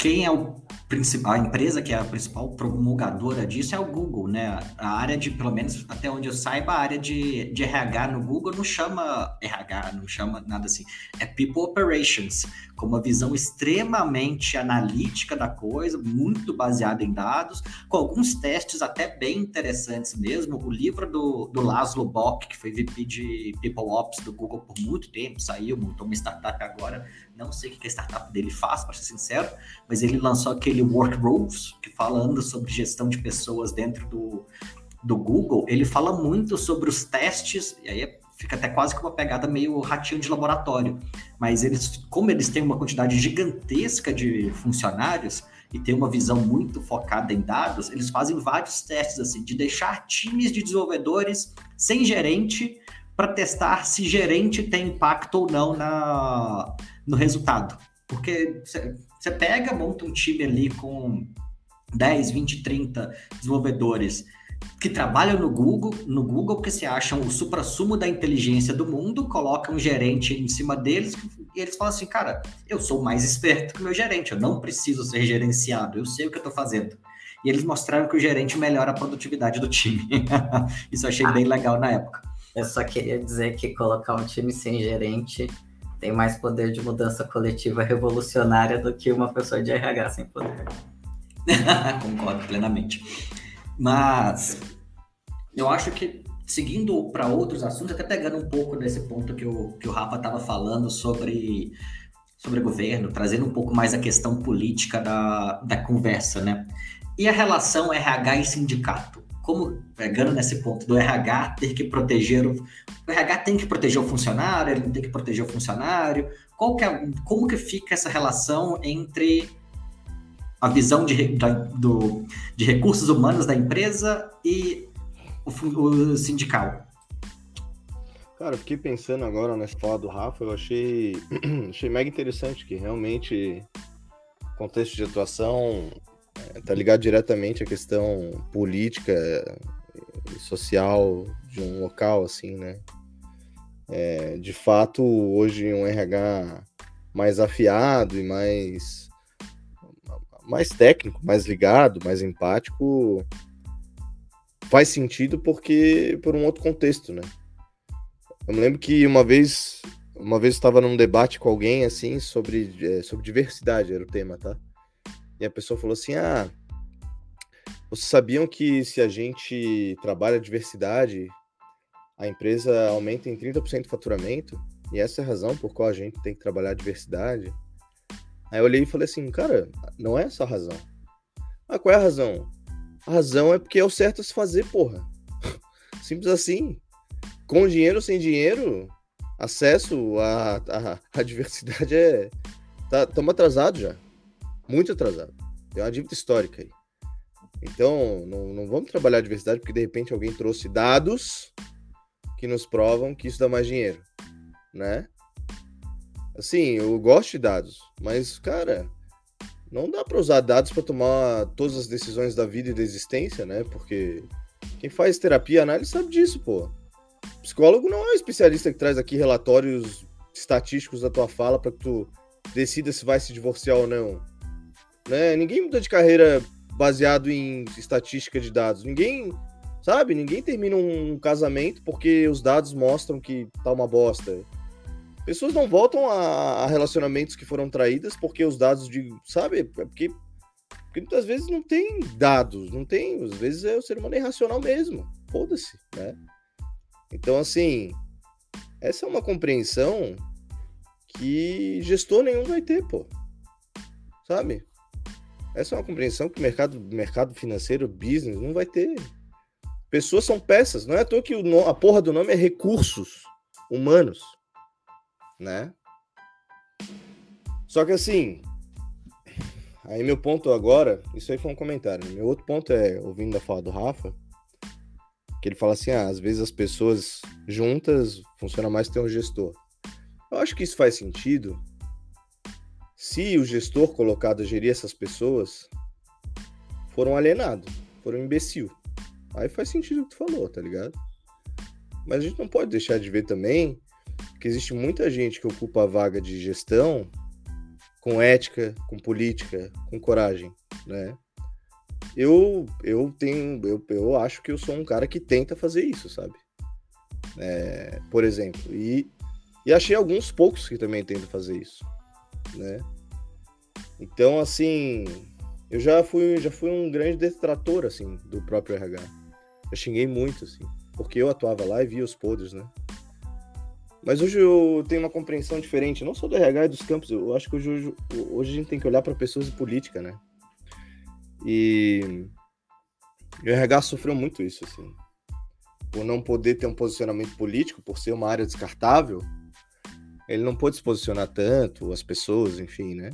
quem é o principal, a empresa que é a principal promulgadora disso é o Google, né? A área de, pelo menos até onde eu saiba, a área de, de RH no Google não chama RH, não chama nada assim. É People Operations, com uma visão extremamente analítica da coisa, muito baseada em dados, com alguns testes até bem interessantes mesmo. O livro do, do Laszlo Bock, que foi VP de People Ops do Google por muito tempo, saiu, montou uma startup agora, não sei o que a startup dele faz, para ser sincero, mas ele lançou aquele Work Rules, que falando sobre gestão de pessoas dentro do, do Google, ele fala muito sobre os testes, e aí fica até quase que uma pegada meio ratinho de laboratório. Mas eles, como eles têm uma quantidade gigantesca de funcionários e têm uma visão muito focada em dados, eles fazem vários testes assim, de deixar times de desenvolvedores sem gerente para testar se gerente tem impacto ou não na, no resultado. Porque você pega, monta um time ali com 10, 20, 30 desenvolvedores que trabalham no Google, no Google porque se acham o supra-sumo da inteligência do mundo, colocam um gerente em cima deles e eles falam assim, cara, eu sou mais esperto que o meu gerente, eu não preciso ser gerenciado, eu sei o que eu estou fazendo. E eles mostraram que o gerente melhora a produtividade do time. Isso eu achei ah, bem legal na época. Eu só queria dizer que colocar um time sem gerente tem mais poder de mudança coletiva revolucionária do que uma pessoa de RH sem poder. Concordo plenamente. Mas eu acho que seguindo para outros assuntos, até pegando um pouco desse ponto que o, que o Rafa estava falando sobre, sobre governo, trazendo um pouco mais a questão política da, da conversa, né? E a relação RH e sindicato? como pegando nesse ponto do RH ter que proteger o, o RH tem que proteger o funcionário, ele não tem que proteger o funcionário. Qual que é, como que fica essa relação entre a visão de, da, do, de recursos humanos da empresa e o, o sindical? Cara, eu fiquei pensando agora nessa fala do Rafa, eu achei, achei mega interessante que realmente contexto de atuação tá ligado diretamente à questão política e social de um local, assim, né? É, de fato, hoje um RH mais afiado e mais mais técnico, mais ligado, mais empático faz sentido porque por um outro contexto, né? Eu me lembro que uma vez uma vez estava num debate com alguém assim sobre é, sobre diversidade era o tema, tá? E a pessoa falou assim: Ah, vocês sabiam que se a gente trabalha a diversidade, a empresa aumenta em 30% o faturamento? E essa é a razão por qual a gente tem que trabalhar a diversidade. Aí eu olhei e falei assim, cara, não é essa a razão. Ah, qual é a razão? A razão é porque é o certo a se fazer, porra. Simples assim. Com dinheiro ou sem dinheiro, acesso à, à, à diversidade é. Estamos tá, atrasados já muito atrasado. Tem uma dívida histórica aí. Então, não, não vamos trabalhar a diversidade porque de repente alguém trouxe dados que nos provam que isso dá mais dinheiro, né? Assim, eu gosto de dados, mas, cara, não dá para usar dados para tomar todas as decisões da vida e da existência, né? Porque quem faz terapia, análise sabe disso, pô. Psicólogo não é um especialista que traz aqui relatórios estatísticos da tua fala para que tu decida se vai se divorciar ou não. Né? Ninguém muda de carreira baseado em estatística de dados. Ninguém, sabe? Ninguém termina um casamento porque os dados mostram que tá uma bosta. Pessoas não voltam a, a relacionamentos que foram traídas porque os dados de, sabe? É porque, porque muitas vezes não tem dados, não tem, às vezes é o ser humano irracional mesmo. Foda-se, né? Então, assim, essa é uma compreensão que gestor nenhum vai ter, pô. Sabe? Essa é uma compreensão que o mercado, mercado financeiro, business, não vai ter. Pessoas são peças. Não é à toa que o, a porra do nome é recursos humanos. Né? Só que assim. Aí meu ponto agora, isso aí foi um comentário. Meu outro ponto é, ouvindo a fala do Rafa, que ele fala assim: ah, às vezes as pessoas juntas funciona mais ter um gestor. Eu acho que isso faz sentido se o gestor colocado a gerir essas pessoas foram alienados, foram imbecil. Aí faz sentido o que tu falou, tá ligado? Mas a gente não pode deixar de ver também que existe muita gente que ocupa a vaga de gestão com ética, com política, com coragem, né? Eu, eu tenho, eu, eu acho que eu sou um cara que tenta fazer isso, sabe? É, por exemplo, e, e achei alguns poucos que também tentam fazer isso, né? Então, assim, eu já fui, já fui um grande detrator, assim, do próprio RH. Eu xinguei muito, assim, porque eu atuava lá e via os podres, né? Mas hoje eu tenho uma compreensão diferente, não só do RH e dos campos, eu acho que hoje, hoje a gente tem que olhar para pessoas de política, né? E o RH sofreu muito isso, assim. Por não poder ter um posicionamento político, por ser uma área descartável, ele não pôde se posicionar tanto, as pessoas, enfim, né?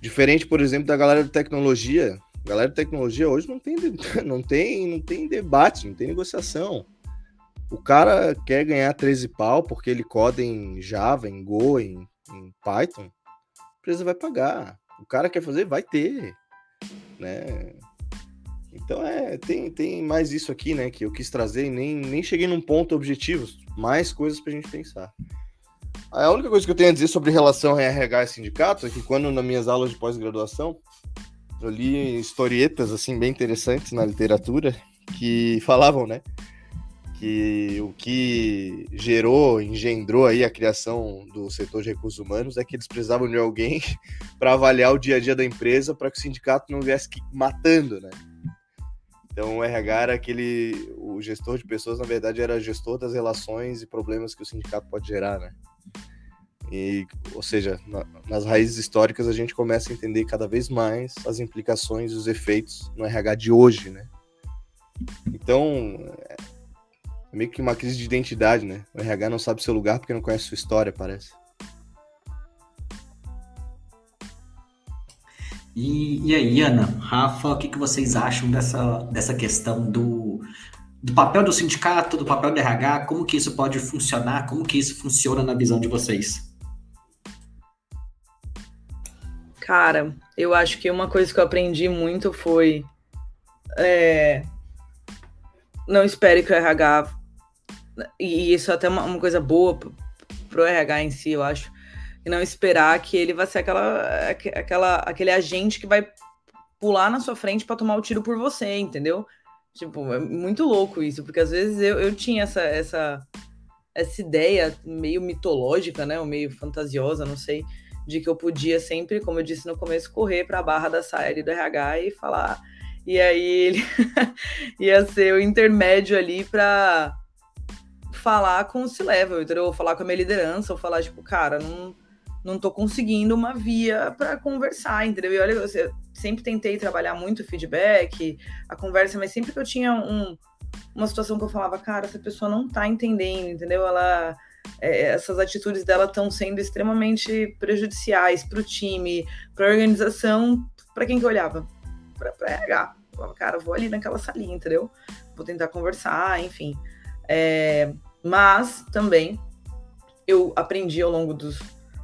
Diferente, por exemplo, da galera de tecnologia. A galera de tecnologia hoje não tem, não tem, não tem debate, não tem negociação. O cara quer ganhar 13 pau porque ele coda em Java, em Go, em, em Python. A empresa vai pagar. O cara quer fazer, vai ter. Né? Então é, tem, tem mais isso aqui, né? Que eu quis trazer e nem, nem cheguei num ponto objetivo. Mais coisas pra gente pensar. A única coisa que eu tenho a dizer sobre relação a RH e sindicatos é que quando nas minhas aulas de pós-graduação eu li historietas assim bem interessantes na literatura que falavam, né, que o que gerou, engendrou aí a criação do setor de recursos humanos é que eles precisavam de alguém para avaliar o dia a dia da empresa para que o sindicato não viesse matando, né? Então o RH era aquele, o gestor de pessoas na verdade era gestor das relações e problemas que o sindicato pode gerar, né? E, ou seja, na, nas raízes históricas a gente começa a entender cada vez mais as implicações e os efeitos no RH de hoje, né? Então, meio que uma crise de identidade, né? O RH não sabe seu lugar porque não conhece sua história, parece. E, e aí, Ana, Rafa, o que, que vocês acham dessa, dessa questão do, do papel do sindicato, do papel do RH, como que isso pode funcionar, como que isso funciona na visão de vocês? Cara, eu acho que uma coisa que eu aprendi muito foi é, não espere que o RH e isso é até uma, uma coisa boa pro RH em si, eu acho. E não esperar que ele vai ser aquela, aquela, aquele agente que vai pular na sua frente para tomar o tiro por você, entendeu? Tipo, é muito louco isso, porque às vezes eu, eu tinha essa, essa, essa ideia meio mitológica, né? Ou meio fantasiosa, não sei, de que eu podia sempre, como eu disse no começo, correr para a barra da saia do RH e falar. E aí ele ia ser o intermédio ali para falar com o C-Level, entendeu? Ou falar com a minha liderança, ou falar, tipo, cara, não, não tô conseguindo uma via para conversar, entendeu? E olha, eu sempre tentei trabalhar muito feedback, a conversa, mas sempre que eu tinha um, uma situação que eu falava, cara, essa pessoa não tá entendendo, entendeu? Ela. É, essas atitudes dela estão sendo extremamente prejudiciais para o time, para a organização, para quem que olhava? Para RH. Eu falava, cara, vou ali naquela salinha, entendeu? Vou tentar conversar, enfim. É, mas também eu aprendi ao longo dos,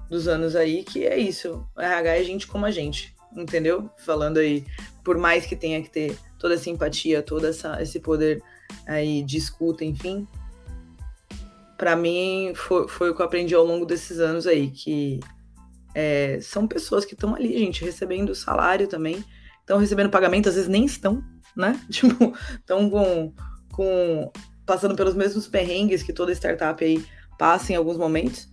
dos anos aí que é isso. O RH é gente como a gente, entendeu? Falando aí, por mais que tenha que ter toda essa empatia, todo essa, esse poder aí de escuta, enfim. Para mim, foi, foi o que eu aprendi ao longo desses anos aí, que é, são pessoas que estão ali, gente, recebendo salário também, estão recebendo pagamento, às vezes nem estão, né? Tipo, estão com, com passando pelos mesmos perrengues que toda startup aí passa em alguns momentos,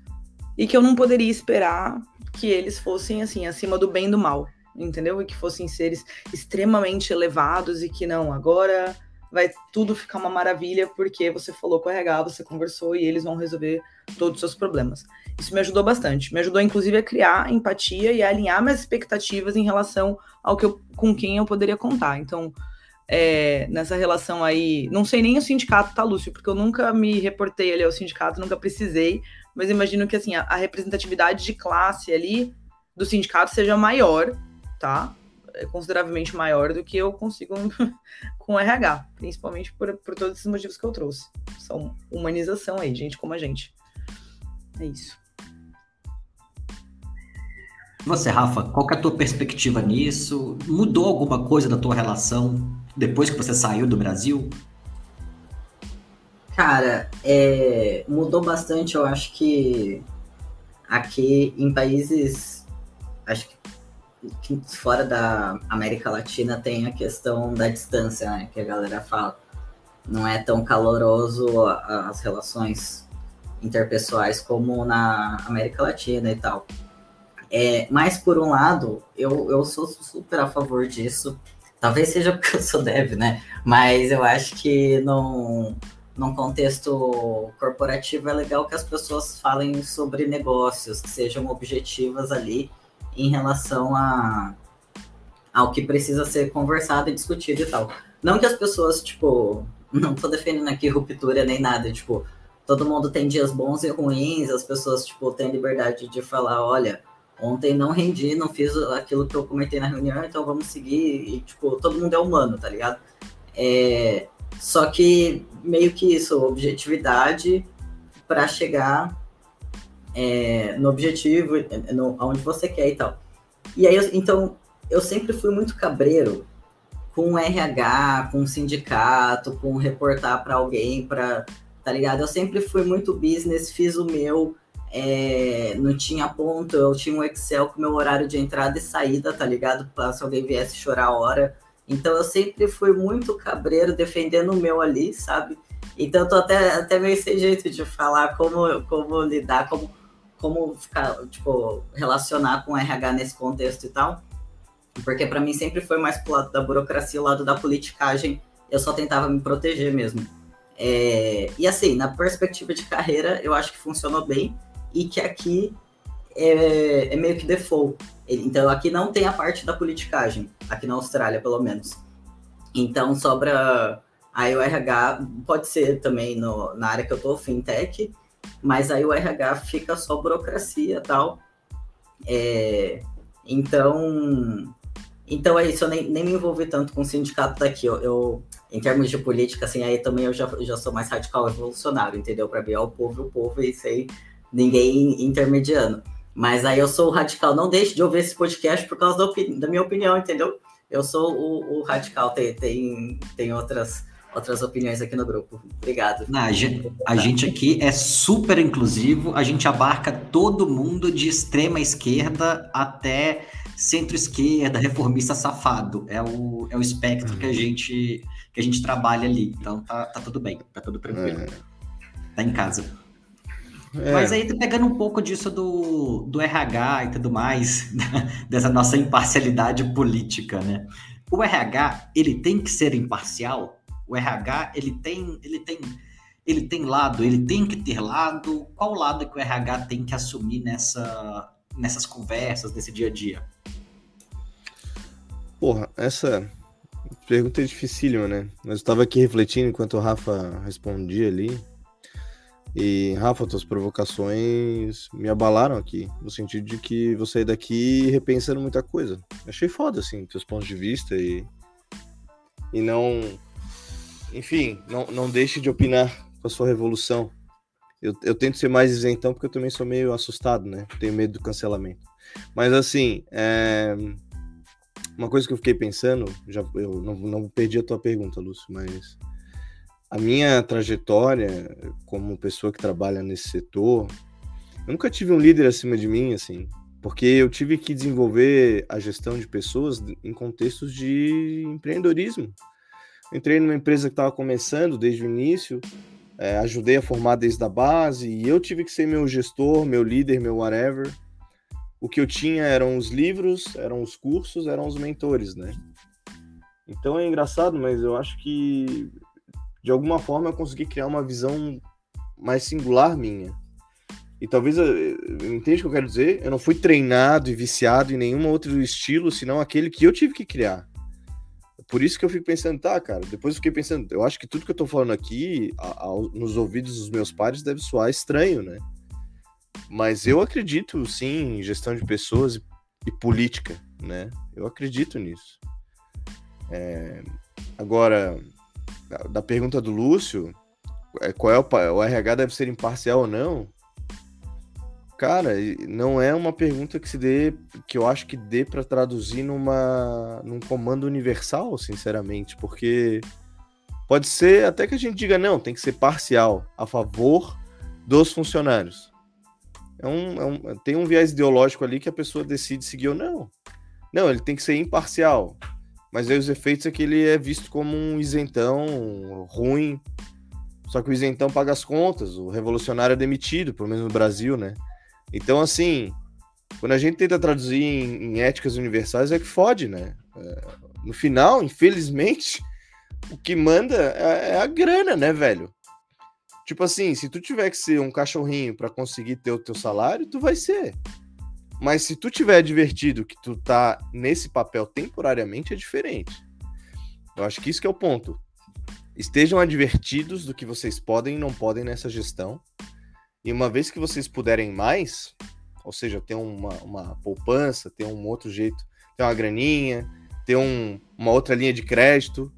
e que eu não poderia esperar que eles fossem assim, acima do bem e do mal, entendeu? E que fossem seres extremamente elevados e que não, agora vai tudo ficar uma maravilha porque você falou com o RH, você conversou e eles vão resolver todos os seus problemas. Isso me ajudou bastante. Me ajudou, inclusive, a criar empatia e a alinhar minhas expectativas em relação ao que eu, com quem eu poderia contar. Então, é, nessa relação aí. Não sei nem o sindicato, tá, Lúcio? Porque eu nunca me reportei ali ao sindicato, nunca precisei, mas imagino que assim, a, a representatividade de classe ali do sindicato seja maior, tá? É consideravelmente maior do que eu consigo com o RH, principalmente por, por todos esses motivos que eu trouxe. São humanização aí, gente como a gente. É isso. Você, Rafa, qual é a tua perspectiva nisso? Mudou alguma coisa da tua relação depois que você saiu do Brasil? Cara, é, mudou bastante. Eu acho que aqui em países acho que, fora da América Latina tem a questão da distância, né? Que a galera fala. Não é tão caloroso as relações interpessoais como na América Latina e tal. É, mas, por um lado, eu, eu sou super a favor disso. Talvez seja porque eu sou dev, né? Mas eu acho que não, num contexto corporativo é legal que as pessoas falem sobre negócios, que sejam objetivas ali em relação a ao que precisa ser conversado e discutido e tal. Não que as pessoas, tipo, não tô defendendo aqui ruptura nem nada, tipo, todo mundo tem dias bons e ruins, as pessoas, tipo, têm liberdade de falar, olha, ontem não rendi, não fiz aquilo que eu comentei na reunião, então vamos seguir, e, tipo, todo mundo é humano, tá ligado? É, só que meio que isso, objetividade para chegar é, no objetivo, no, aonde você quer e tal. E aí, então, eu sempre fui muito cabreiro com RH, com sindicato, com reportar para alguém, para tá ligado? Eu sempre fui muito business, fiz o meu, é, não tinha ponto, eu tinha um Excel com meu horário de entrada e saída, tá ligado? Se alguém viesse chorar a hora. Então eu sempre fui muito cabreiro defendendo o meu ali, sabe? Então eu tô até, até meio sem jeito de falar como, como lidar, como, como ficar, tipo, relacionar com RH nesse contexto e tal. Porque para mim sempre foi mais pro lado da burocracia, o lado da politicagem. Eu só tentava me proteger mesmo. É, e assim, na perspectiva de carreira, eu acho que funcionou bem e que aqui é, é meio que default. Então aqui não tem a parte da politicagem, aqui na Austrália, pelo menos. Então sobra aí o RH, pode ser também no, na área que eu tô, fintech, mas aí o RH fica só burocracia e tal. É, então, então é isso, eu nem, nem me envolvi tanto com o sindicato daqui. Eu, eu, em termos de política, assim, aí também eu já, já sou mais radical revolucionário, entendeu? Para é o povo, o povo e sem ninguém intermediando. Mas aí eu sou o radical. Não deixe de ouvir esse podcast por causa da, da minha opinião, entendeu? Eu sou o, o, radical. Tem, tem, tem outras, outras opiniões aqui no grupo. Obrigado. Não, a, gente, a gente aqui é super inclusivo. A gente abarca todo mundo de extrema esquerda até centro-esquerda, reformista safado. É o, é o espectro que a gente que a gente trabalha ali. Então tá, tá tudo bem, tá tudo tranquilo. É. Tá em casa. É. Mas aí pegando um pouco disso do, do RH e tudo mais, dessa nossa imparcialidade política, né? O RH, ele tem que ser imparcial? O RH, ele tem, ele tem, ele tem lado, ele tem que ter lado? Qual lado que o RH tem que assumir nessa, nessas conversas, nesse dia a dia? Porra, essa pergunta é dificílima, né? Mas eu estava aqui refletindo enquanto o Rafa respondia ali. E, Rafa, tuas provocações me abalaram aqui, no sentido de que você sair daqui repensando muita coisa. Achei foda, assim, teus pontos de vista e. E não. Enfim, não, não deixe de opinar com a sua revolução. Eu, eu tento ser mais isentão porque eu também sou meio assustado, né? Tenho medo do cancelamento. Mas, assim, é... uma coisa que eu fiquei pensando, já, eu não, não perdi a tua pergunta, Lúcio, mas a minha trajetória como pessoa que trabalha nesse setor, eu nunca tive um líder acima de mim, assim, porque eu tive que desenvolver a gestão de pessoas em contextos de empreendedorismo. Entrei numa empresa que estava começando desde o início, é, ajudei a formar desde a base, e eu tive que ser meu gestor, meu líder, meu whatever. O que eu tinha eram os livros, eram os cursos, eram os mentores, né? Então é engraçado, mas eu acho que de alguma forma eu consegui criar uma visão mais singular minha. E talvez, entende o que eu quero dizer? Eu não fui treinado e viciado em nenhum outro estilo, senão aquele que eu tive que criar. Por isso que eu fico pensando, tá, cara, depois eu fiquei pensando, eu acho que tudo que eu tô falando aqui, a, a, nos ouvidos dos meus pares, deve soar estranho, né? Mas eu acredito, sim, em gestão de pessoas e, e política, né? Eu acredito nisso. É, agora, da pergunta do Lúcio, é, qual é o, o RH deve ser imparcial ou não? Cara, não é uma pergunta que se dê, que eu acho que dê para traduzir numa, num comando universal, sinceramente, porque pode ser até que a gente diga não, tem que ser parcial, a favor dos funcionários. É um, é um, tem um viés ideológico ali que a pessoa decide seguir ou não. Não, ele tem que ser imparcial. Mas aí os efeitos é que ele é visto como um isentão ruim. Só que o isentão paga as contas, o revolucionário é demitido, pelo menos no Brasil, né? Então, assim, quando a gente tenta traduzir em, em éticas universais, é que fode, né? É, no final, infelizmente, o que manda é, é a grana, né, velho? Tipo assim, se tu tiver que ser um cachorrinho para conseguir ter o teu salário, tu vai ser. Mas se tu tiver divertido que tu tá nesse papel temporariamente, é diferente. Eu acho que isso que é o ponto. Estejam advertidos do que vocês podem e não podem nessa gestão. E uma vez que vocês puderem mais, ou seja, ter uma, uma poupança, ter um outro jeito, ter uma graninha, ter um, uma outra linha de crédito.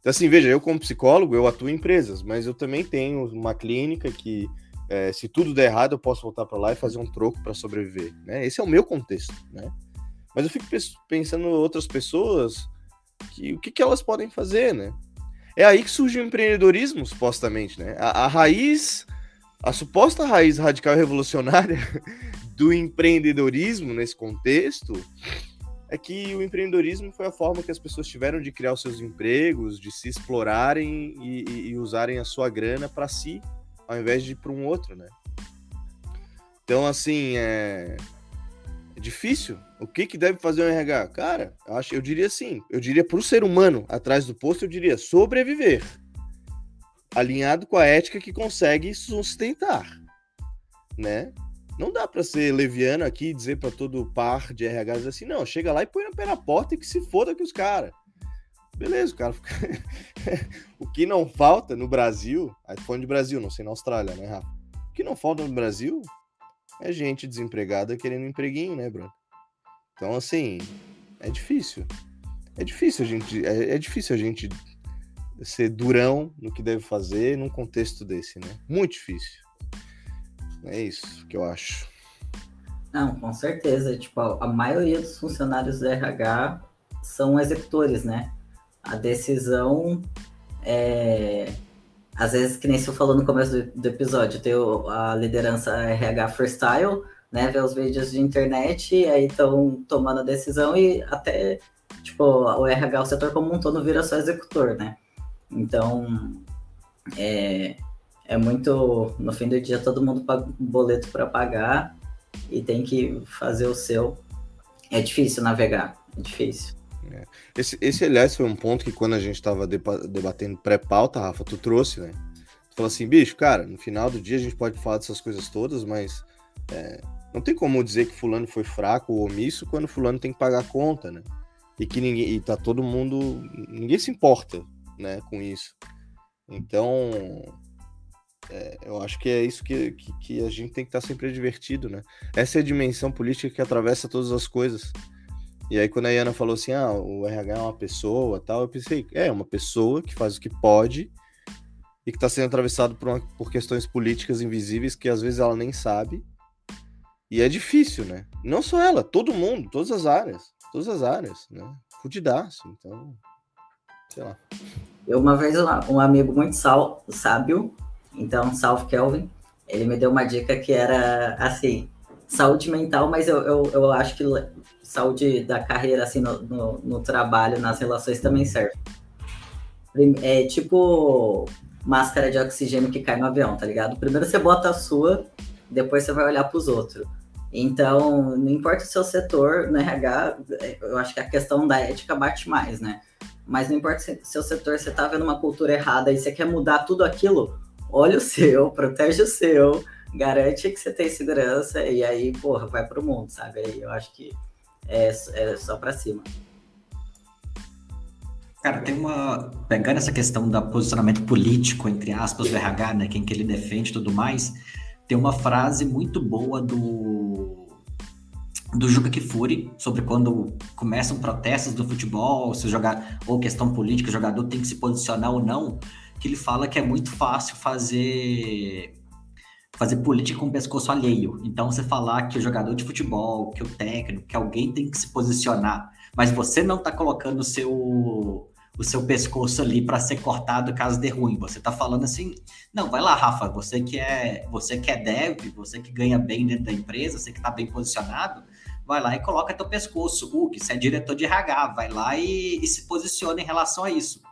Então, assim, veja, eu como psicólogo, eu atuo em empresas, mas eu também tenho uma clínica que, é, se tudo der errado, eu posso voltar para lá e fazer um troco para sobreviver. Né? Esse é o meu contexto, né? Mas eu fico pensando outras pessoas, que, o que, que elas podem fazer, né? É aí que surge o empreendedorismo, supostamente, né? A, a raiz, a suposta raiz radical revolucionária do empreendedorismo nesse contexto é que o empreendedorismo foi a forma que as pessoas tiveram de criar os seus empregos, de se explorarem e, e, e usarem a sua grana para si, ao invés de ir para um outro, né? Então, assim, é... é, difícil. O que, que deve fazer o RH? Cara, eu, acho, eu diria assim, eu diria para o ser humano atrás do posto, eu diria sobreviver, alinhado com a ética que consegue sustentar, né? Não dá para ser leviano aqui e dizer para todo par de RH assim, não, chega lá e põe o pé na porta e que se foda que os caras. Beleza, o cara fica... o que não falta no Brasil, aí de Brasil, não sei na Austrália, né, Rafa? O que não falta no Brasil é gente desempregada querendo um empreguinho, né, Bruno? Então, assim, é difícil. É difícil a gente, é, é difícil a gente ser durão no que deve fazer num contexto desse, né? Muito difícil. É isso que eu acho. Não, com certeza. Tipo, a maioria dos funcionários do RH são executores, né? A decisão é. Às vezes, que nem você falou no começo do, do episódio, tem a liderança RH freestyle, né? Vê os vídeos de internet e aí estão tomando a decisão e até, tipo, o RH, o setor como um todo, vira só executor, né? Então, é, é muito. No fim do dia, todo mundo paga um boleto para pagar e tem que fazer o seu. É difícil navegar, é difícil. É. Esse, esse, aliás, foi um ponto que quando a gente estava debatendo pré-pauta, Rafa, tu trouxe, né? Tu falou assim, bicho, cara, no final do dia a gente pode falar dessas coisas todas, mas é, não tem como dizer que fulano foi fraco ou omisso quando fulano tem que pagar a conta, né? E que ninguém, e tá todo mundo, ninguém se importa, né, com isso. Então, é, eu acho que é isso que, que, que, a gente tem que estar tá sempre divertido, né? Essa é a dimensão política que atravessa todas as coisas. E aí, quando a Iana falou assim, ah, o RH é uma pessoa tal, eu pensei, é, uma pessoa que faz o que pode e que está sendo atravessado por, uma, por questões políticas invisíveis que às vezes ela nem sabe. E é difícil, né? Não só ela, todo mundo, todas as áreas, todas as áreas, né? Fudidaço, então, sei lá. Eu, uma vez, um amigo muito sal, sábio então, Salve Kelvin, ele me deu uma dica que era assim, saúde mental, mas eu, eu, eu acho que saúde da carreira, assim, no, no, no trabalho, nas relações também serve. É tipo máscara de oxigênio que cai no avião, tá ligado? Primeiro você bota a sua, depois você vai olhar para os outros. Então, não importa o seu setor, no RH, eu acho que a questão da ética bate mais, né? Mas não importa o seu setor, você tá vendo uma cultura errada e você quer mudar tudo aquilo, olha o seu, protege o seu, garante que você tem segurança e aí, porra, vai pro mundo, sabe? Aí eu acho que é, é só para cima. Cara, tem uma. Pegando essa questão do posicionamento político, entre aspas, do RH, né? Quem que ele defende e tudo mais, tem uma frase muito boa do. Do Juca Kifuri sobre quando começam protestos do futebol, se jogar, ou questão política, o jogador tem que se posicionar ou não que ele fala que é muito fácil fazer fazer política com o pescoço alheio. Então, você falar que o jogador de futebol, que o técnico, que alguém tem que se posicionar, mas você não está colocando o seu, o seu pescoço ali para ser cortado caso dê ruim. Você está falando assim, não, vai lá, Rafa, você que é, você que é dev, você que ganha bem dentro da empresa, você que está bem posicionado, vai lá e coloca teu pescoço. O que você é diretor de RH, vai lá e, e, se posiciona em relação a isso.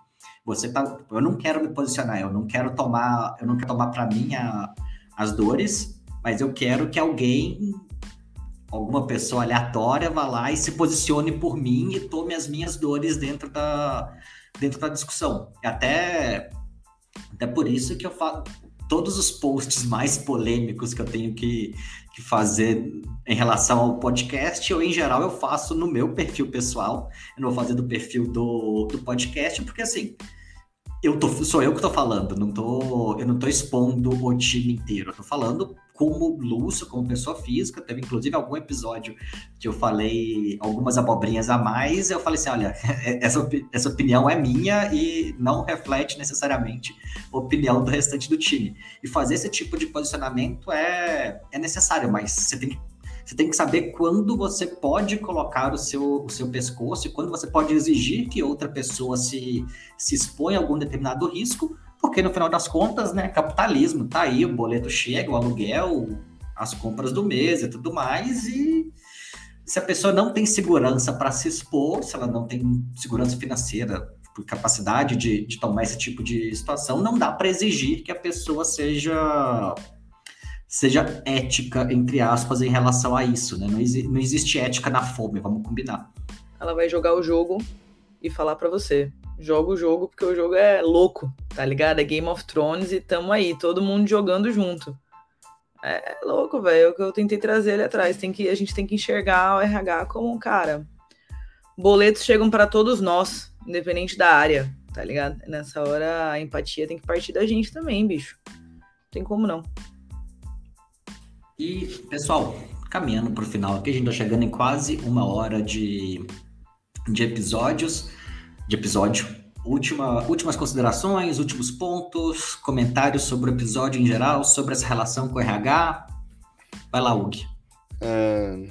Você tá, eu não quero me posicionar, eu não quero tomar, eu não quero tomar para mim a, as dores, mas eu quero que alguém alguma pessoa aleatória vá lá e se posicione por mim e tome as minhas dores dentro da, dentro da discussão. Até, até por isso que eu falo todos os posts mais polêmicos que eu tenho que, que fazer em relação ao podcast, eu, em geral, eu faço no meu perfil pessoal. Eu não vou fazer do perfil do, do podcast, porque assim, eu tô, sou eu que estou falando, não tô, eu não estou expondo o time inteiro, eu estou falando como Lúcio, como pessoa física. Teve inclusive algum episódio que eu falei algumas abobrinhas a mais. Eu falei assim: olha, essa, essa opinião é minha e não reflete necessariamente a opinião do restante do time. E fazer esse tipo de posicionamento é, é necessário, mas você tem que você tem que saber quando você pode colocar o seu, o seu pescoço e quando você pode exigir que outra pessoa se, se exponha a algum determinado risco, porque no final das contas, né, capitalismo, tá aí, o boleto chega, o aluguel, as compras do mês e tudo mais, e se a pessoa não tem segurança para se expor, se ela não tem segurança financeira, capacidade de, de tomar esse tipo de situação, não dá para exigir que a pessoa seja seja ética, entre aspas, em relação a isso, né? Não, exi não existe ética na fome, vamos combinar. Ela vai jogar o jogo e falar para você, joga o jogo porque o jogo é louco, tá ligado? É Game of Thrones e tamo aí, todo mundo jogando junto. É, é louco, velho. É o que eu tentei trazer ali atrás. Tem que, a gente tem que enxergar o RH como, cara, boletos chegam para todos nós, independente da área, tá ligado? Nessa hora a empatia tem que partir da gente também, bicho. Não tem como não. E, pessoal, caminhando para o final aqui, a gente está chegando em quase uma hora de, de episódios de episódio. Última, últimas considerações, últimos pontos, comentários sobre o episódio em geral, sobre essa relação com o RH. Vai lá, Ug. É,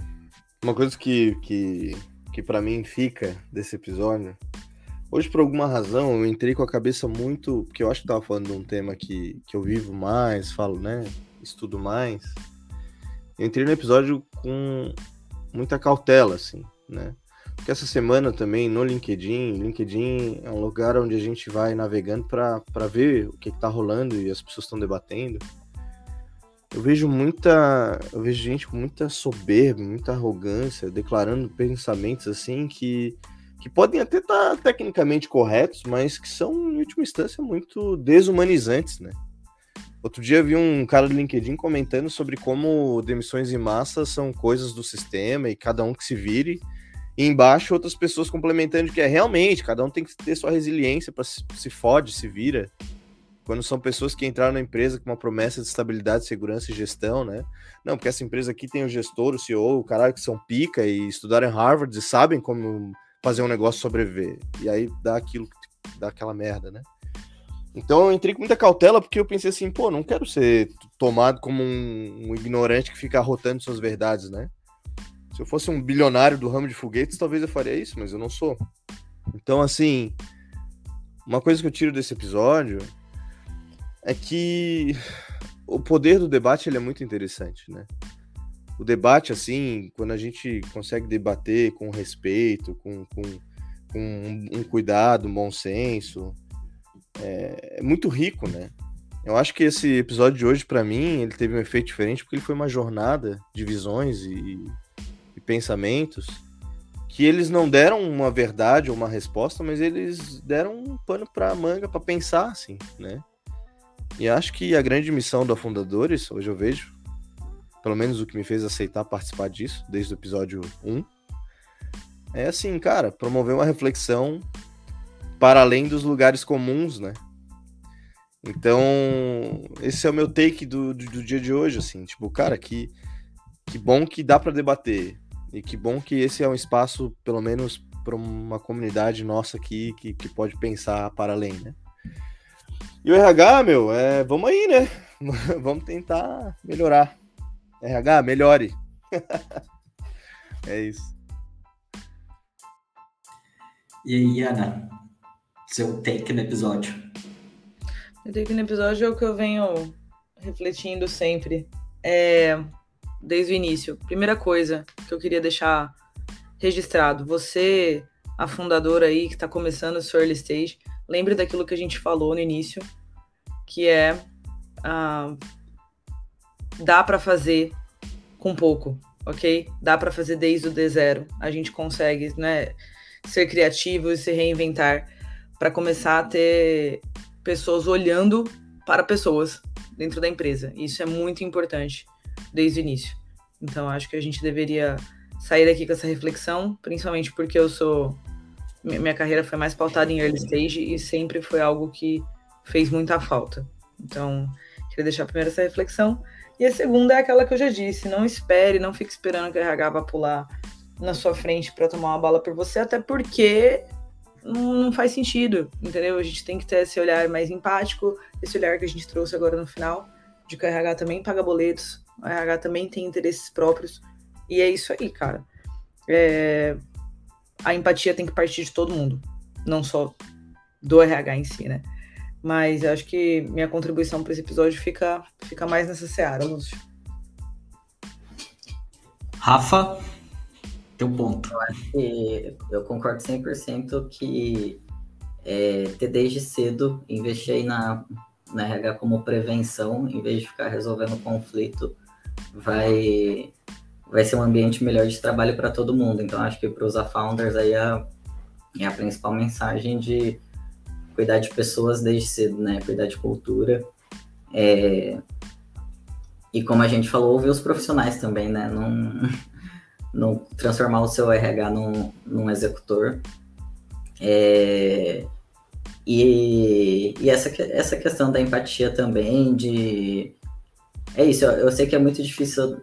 uma coisa que, que, que para mim fica desse episódio. Hoje, por alguma razão, eu entrei com a cabeça muito. Porque eu acho que tava falando de um tema que, que eu vivo mais, falo, né? Estudo mais. Entrei no episódio com muita cautela, assim, né? Porque essa semana também no LinkedIn, LinkedIn é um lugar onde a gente vai navegando para ver o que está rolando e as pessoas estão debatendo. Eu vejo muita, eu vejo gente com muita soberba, muita arrogância, declarando pensamentos assim que que podem até estar tá tecnicamente corretos, mas que são em última instância muito desumanizantes, né? Outro dia vi um cara do LinkedIn comentando sobre como demissões em massa são coisas do sistema e cada um que se vire e embaixo outras pessoas complementando que é realmente, cada um tem que ter sua resiliência para se, se fode, se vira. Quando são pessoas que entraram na empresa com uma promessa de estabilidade, segurança e gestão, né? Não, porque essa empresa aqui tem o gestor, o CEO, o caralho que são pica e estudaram em Harvard e sabem como fazer um negócio sobreviver. E aí dá aquilo, dá aquela merda, né? Então eu entrei com muita cautela porque eu pensei assim, pô, não quero ser tomado como um, um ignorante que fica arrotando suas verdades, né? Se eu fosse um bilionário do ramo de foguetes, talvez eu faria isso, mas eu não sou. Então, assim, uma coisa que eu tiro desse episódio é que o poder do debate ele é muito interessante, né? O debate, assim, quando a gente consegue debater com respeito, com, com, com um cuidado, um bom senso, é, é muito rico, né? Eu acho que esse episódio de hoje, para mim, ele teve um efeito diferente porque ele foi uma jornada de visões e, pensamentos que eles não deram uma verdade ou uma resposta, mas eles deram um pano para manga para pensar, assim, né? E acho que a grande missão do Afundadores, hoje eu vejo, pelo menos o que me fez aceitar participar disso, desde o episódio 1, é assim, cara, promover uma reflexão para além dos lugares comuns, né? Então, esse é o meu take do, do, do dia de hoje, assim, tipo, cara, que, que bom que dá para debater, e que bom que esse é um espaço, pelo menos, para uma comunidade nossa aqui que, que pode pensar para além, né? E o RH, meu, é, vamos aí, né? vamos tentar melhorar. RH, melhore. é isso. E aí, Ana? Seu take no episódio. Meu take no episódio é o que eu venho refletindo sempre. É, desde o início. Primeira coisa que eu queria deixar registrado. Você, a fundadora aí que está começando o seu early stage, lembre daquilo que a gente falou no início, que é ah, dá para fazer com pouco, ok? Dá para fazer desde o D0. A gente consegue, né, ser criativo e se reinventar para começar a ter pessoas olhando para pessoas dentro da empresa. Isso é muito importante desde o início. Então acho que a gente deveria sair daqui com essa reflexão, principalmente porque eu sou minha carreira foi mais pautada em early stage e sempre foi algo que fez muita falta. Então, queria deixar primeiro essa reflexão. E a segunda é aquela que eu já disse: não espere, não fique esperando que a RH vá pular na sua frente para tomar uma bala por você, até porque não, faz sentido, entendeu? A gente tem que ter esse olhar mais empático, esse olhar que a gente trouxe agora no final, de que a RH também paga boletos, a RH também tem interesses próprios, e é isso aí, cara. É... A empatia tem que partir de todo mundo, não só do RH em si, né? Mas acho que minha contribuição para esse episódio fica, fica mais nessa seara, Lúcio. Rafa, teu ponto. Eu acho que eu concordo 100% que é, ter desde cedo, investir aí na, na RH como prevenção, em vez de ficar resolvendo conflito, vai, vai ser um ambiente melhor de trabalho para todo mundo. Então, acho que para os founders aí é, a principal mensagem de cuidar de pessoas desde cedo, né? Cuidar de cultura. É... E como a gente falou, ouvir os profissionais também, né? Não, não transformar o seu RH num, num executor. É... E, e essa, essa questão da empatia também, de. É isso, eu, eu sei que é muito difícil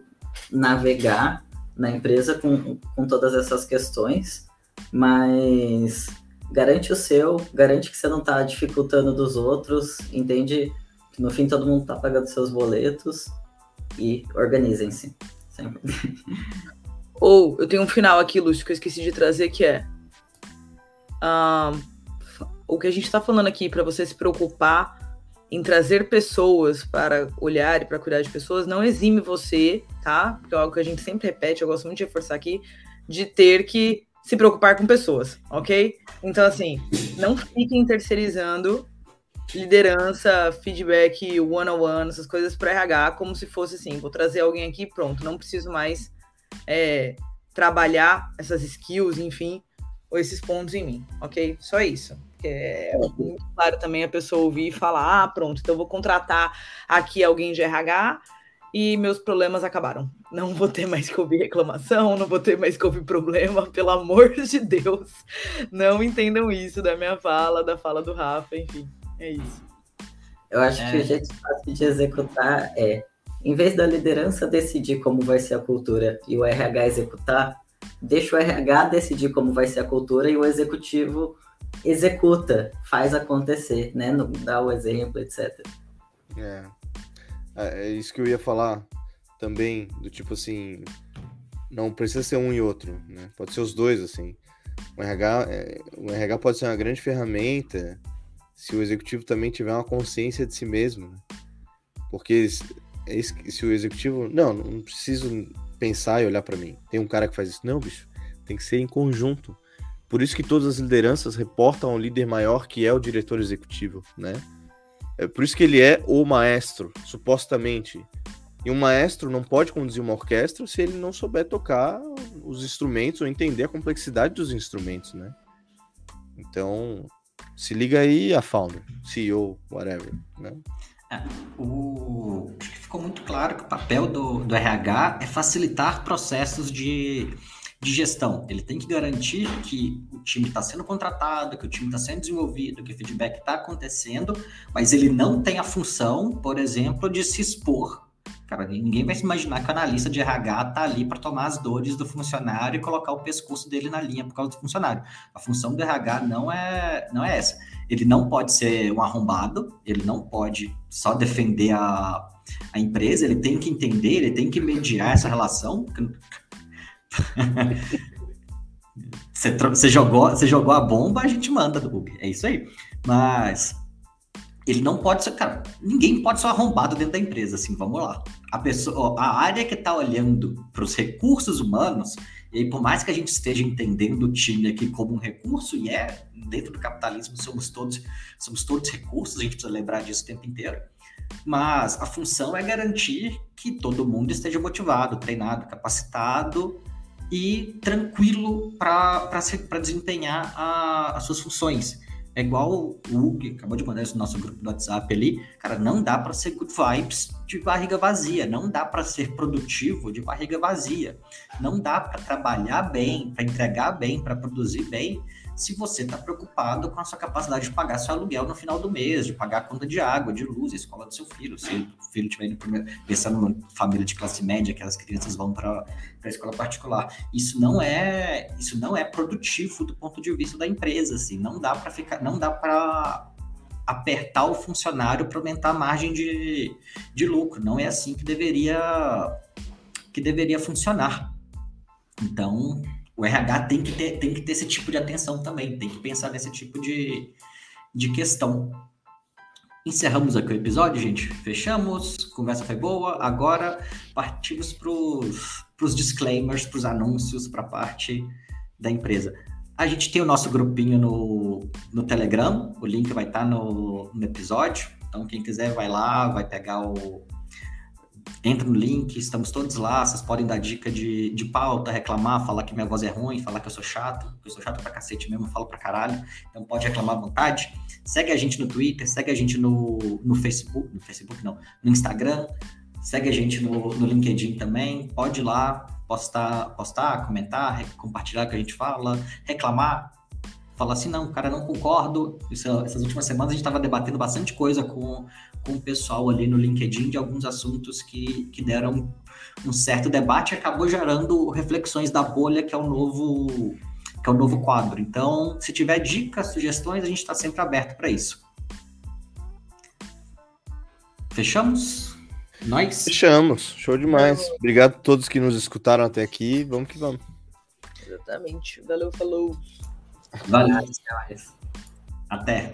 navegar na empresa com, com todas essas questões, mas garante o seu, garante que você não está dificultando dos outros, entende que no fim todo mundo está pagando seus boletos e organizem-se. Ou eu tenho um final aqui, Lúcio, que eu esqueci de trazer, que é o que a gente está falando aqui para você se preocupar em trazer pessoas para olhar e para cuidar de pessoas não exime você, tá? Porque é algo que a gente sempre repete, eu gosto muito de reforçar aqui, de ter que se preocupar com pessoas, ok? Então, assim, não fiquem terceirizando liderança, feedback, one-on-one, essas coisas para RH, como se fosse assim, vou trazer alguém aqui pronto, não preciso mais é, trabalhar essas skills, enfim, ou esses pontos em mim, ok? Só isso. É muito claro também a pessoa ouvir e falar, ah, pronto, então eu vou contratar aqui alguém de RH e meus problemas acabaram. Não vou ter mais que ouvir reclamação, não vou ter mais que ouvir problema, pelo amor de Deus. Não entendam isso da minha fala, da fala do Rafa, enfim, é isso. Eu acho é. que o jeito fácil de executar é, em vez da liderança decidir como vai ser a cultura e o RH executar, deixa o RH decidir como vai ser a cultura e o executivo executa, faz acontecer, né? Dá o exemplo, etc. É. É, é isso que eu ia falar também, do tipo assim, não precisa ser um e outro, né? Pode ser os dois, assim. O RH, é, o RH pode ser uma grande ferramenta se o executivo também tiver uma consciência de si mesmo, né? Porque se o executivo, não, não preciso pensar e olhar para mim. Tem um cara que faz isso. Não, bicho, tem que ser em conjunto. Por isso que todas as lideranças reportam ao líder maior, que é o diretor executivo, né? É por isso que ele é o maestro, supostamente. E um maestro não pode conduzir uma orquestra se ele não souber tocar os instrumentos ou entender a complexidade dos instrumentos, né? Então, se liga aí a founder, CEO, whatever, né? O... Acho que ficou muito claro que o papel do, do RH é facilitar processos de de gestão. Ele tem que garantir que o time está sendo contratado, que o time está sendo desenvolvido, que o feedback está acontecendo, mas ele não tem a função, por exemplo, de se expor. Cara, ninguém vai se imaginar que o analista de RH está ali para tomar as dores do funcionário e colocar o pescoço dele na linha por causa do funcionário. A função do RH não é, não é essa. Ele não pode ser um arrombado, ele não pode só defender a, a empresa, ele tem que entender, ele tem que mediar essa relação Você, você, jogou, você jogou a bomba, a gente manda bug. É isso aí. Mas ele não pode ser, cara, ninguém pode ser arrombado dentro da empresa, assim, vamos lá. A pessoa, a área que está olhando para os recursos humanos, e aí, por mais que a gente esteja entendendo o time aqui como um recurso, e é, dentro do capitalismo somos todos, somos todos recursos, a gente precisa lembrar disso o tempo inteiro. Mas a função é garantir que todo mundo esteja motivado, treinado, capacitado e tranquilo para desempenhar a, as suas funções. É igual o Hugo, acabou de mandar isso no nosso grupo do WhatsApp ali. Cara, não dá para ser good vibes de barriga vazia. Não dá para ser produtivo de barriga vazia. Não dá para trabalhar bem, para entregar bem, para produzir bem, se você está preocupado com a sua capacidade de pagar seu aluguel no final do mês, de pagar a conta de água, de luz, a escola do seu filho. Se o filho estiver pensando numa família de classe média, que as crianças vão para a escola particular. Isso não é isso não é produtivo do ponto de vista da empresa, assim. Não dá para ficar, não dá para apertar o funcionário para aumentar a margem de, de lucro. Não é assim que deveria que deveria funcionar. Então, o RH tem que, ter, tem que ter esse tipo de atenção também, tem que pensar nesse tipo de, de questão. Encerramos aqui o episódio, gente. Fechamos, conversa foi boa. Agora partimos para os disclaimers, para os anúncios, para a parte da empresa. A gente tem o nosso grupinho no, no Telegram, o link vai estar tá no, no episódio. Então, quem quiser, vai lá, vai pegar o, entra no link, estamos todos lá, vocês podem dar dica de, de pauta, reclamar, falar que minha voz é ruim, falar que eu sou chato, que eu sou chato pra cacete mesmo, falo pra caralho, então pode reclamar à vontade. Segue a gente no Twitter, segue a gente no, no Facebook, no Facebook não, no Instagram, segue a gente no, no LinkedIn também, pode ir lá, postar, postar, comentar, compartilhar o que a gente fala, reclamar, falar assim, não, cara, não concordo. Isso, essas últimas semanas a gente estava debatendo bastante coisa com, com o pessoal ali no LinkedIn de alguns assuntos que, que deram um certo debate e acabou gerando reflexões da bolha, que é o novo que é o novo quadro. Então, se tiver dicas, sugestões, a gente está sempre aberto para isso. Fechamos? Nós? Fechamos. Show demais. Obrigado a todos que nos escutaram até aqui. Vamos que vamos. Exatamente. Valeu, falou. Valeu. Até.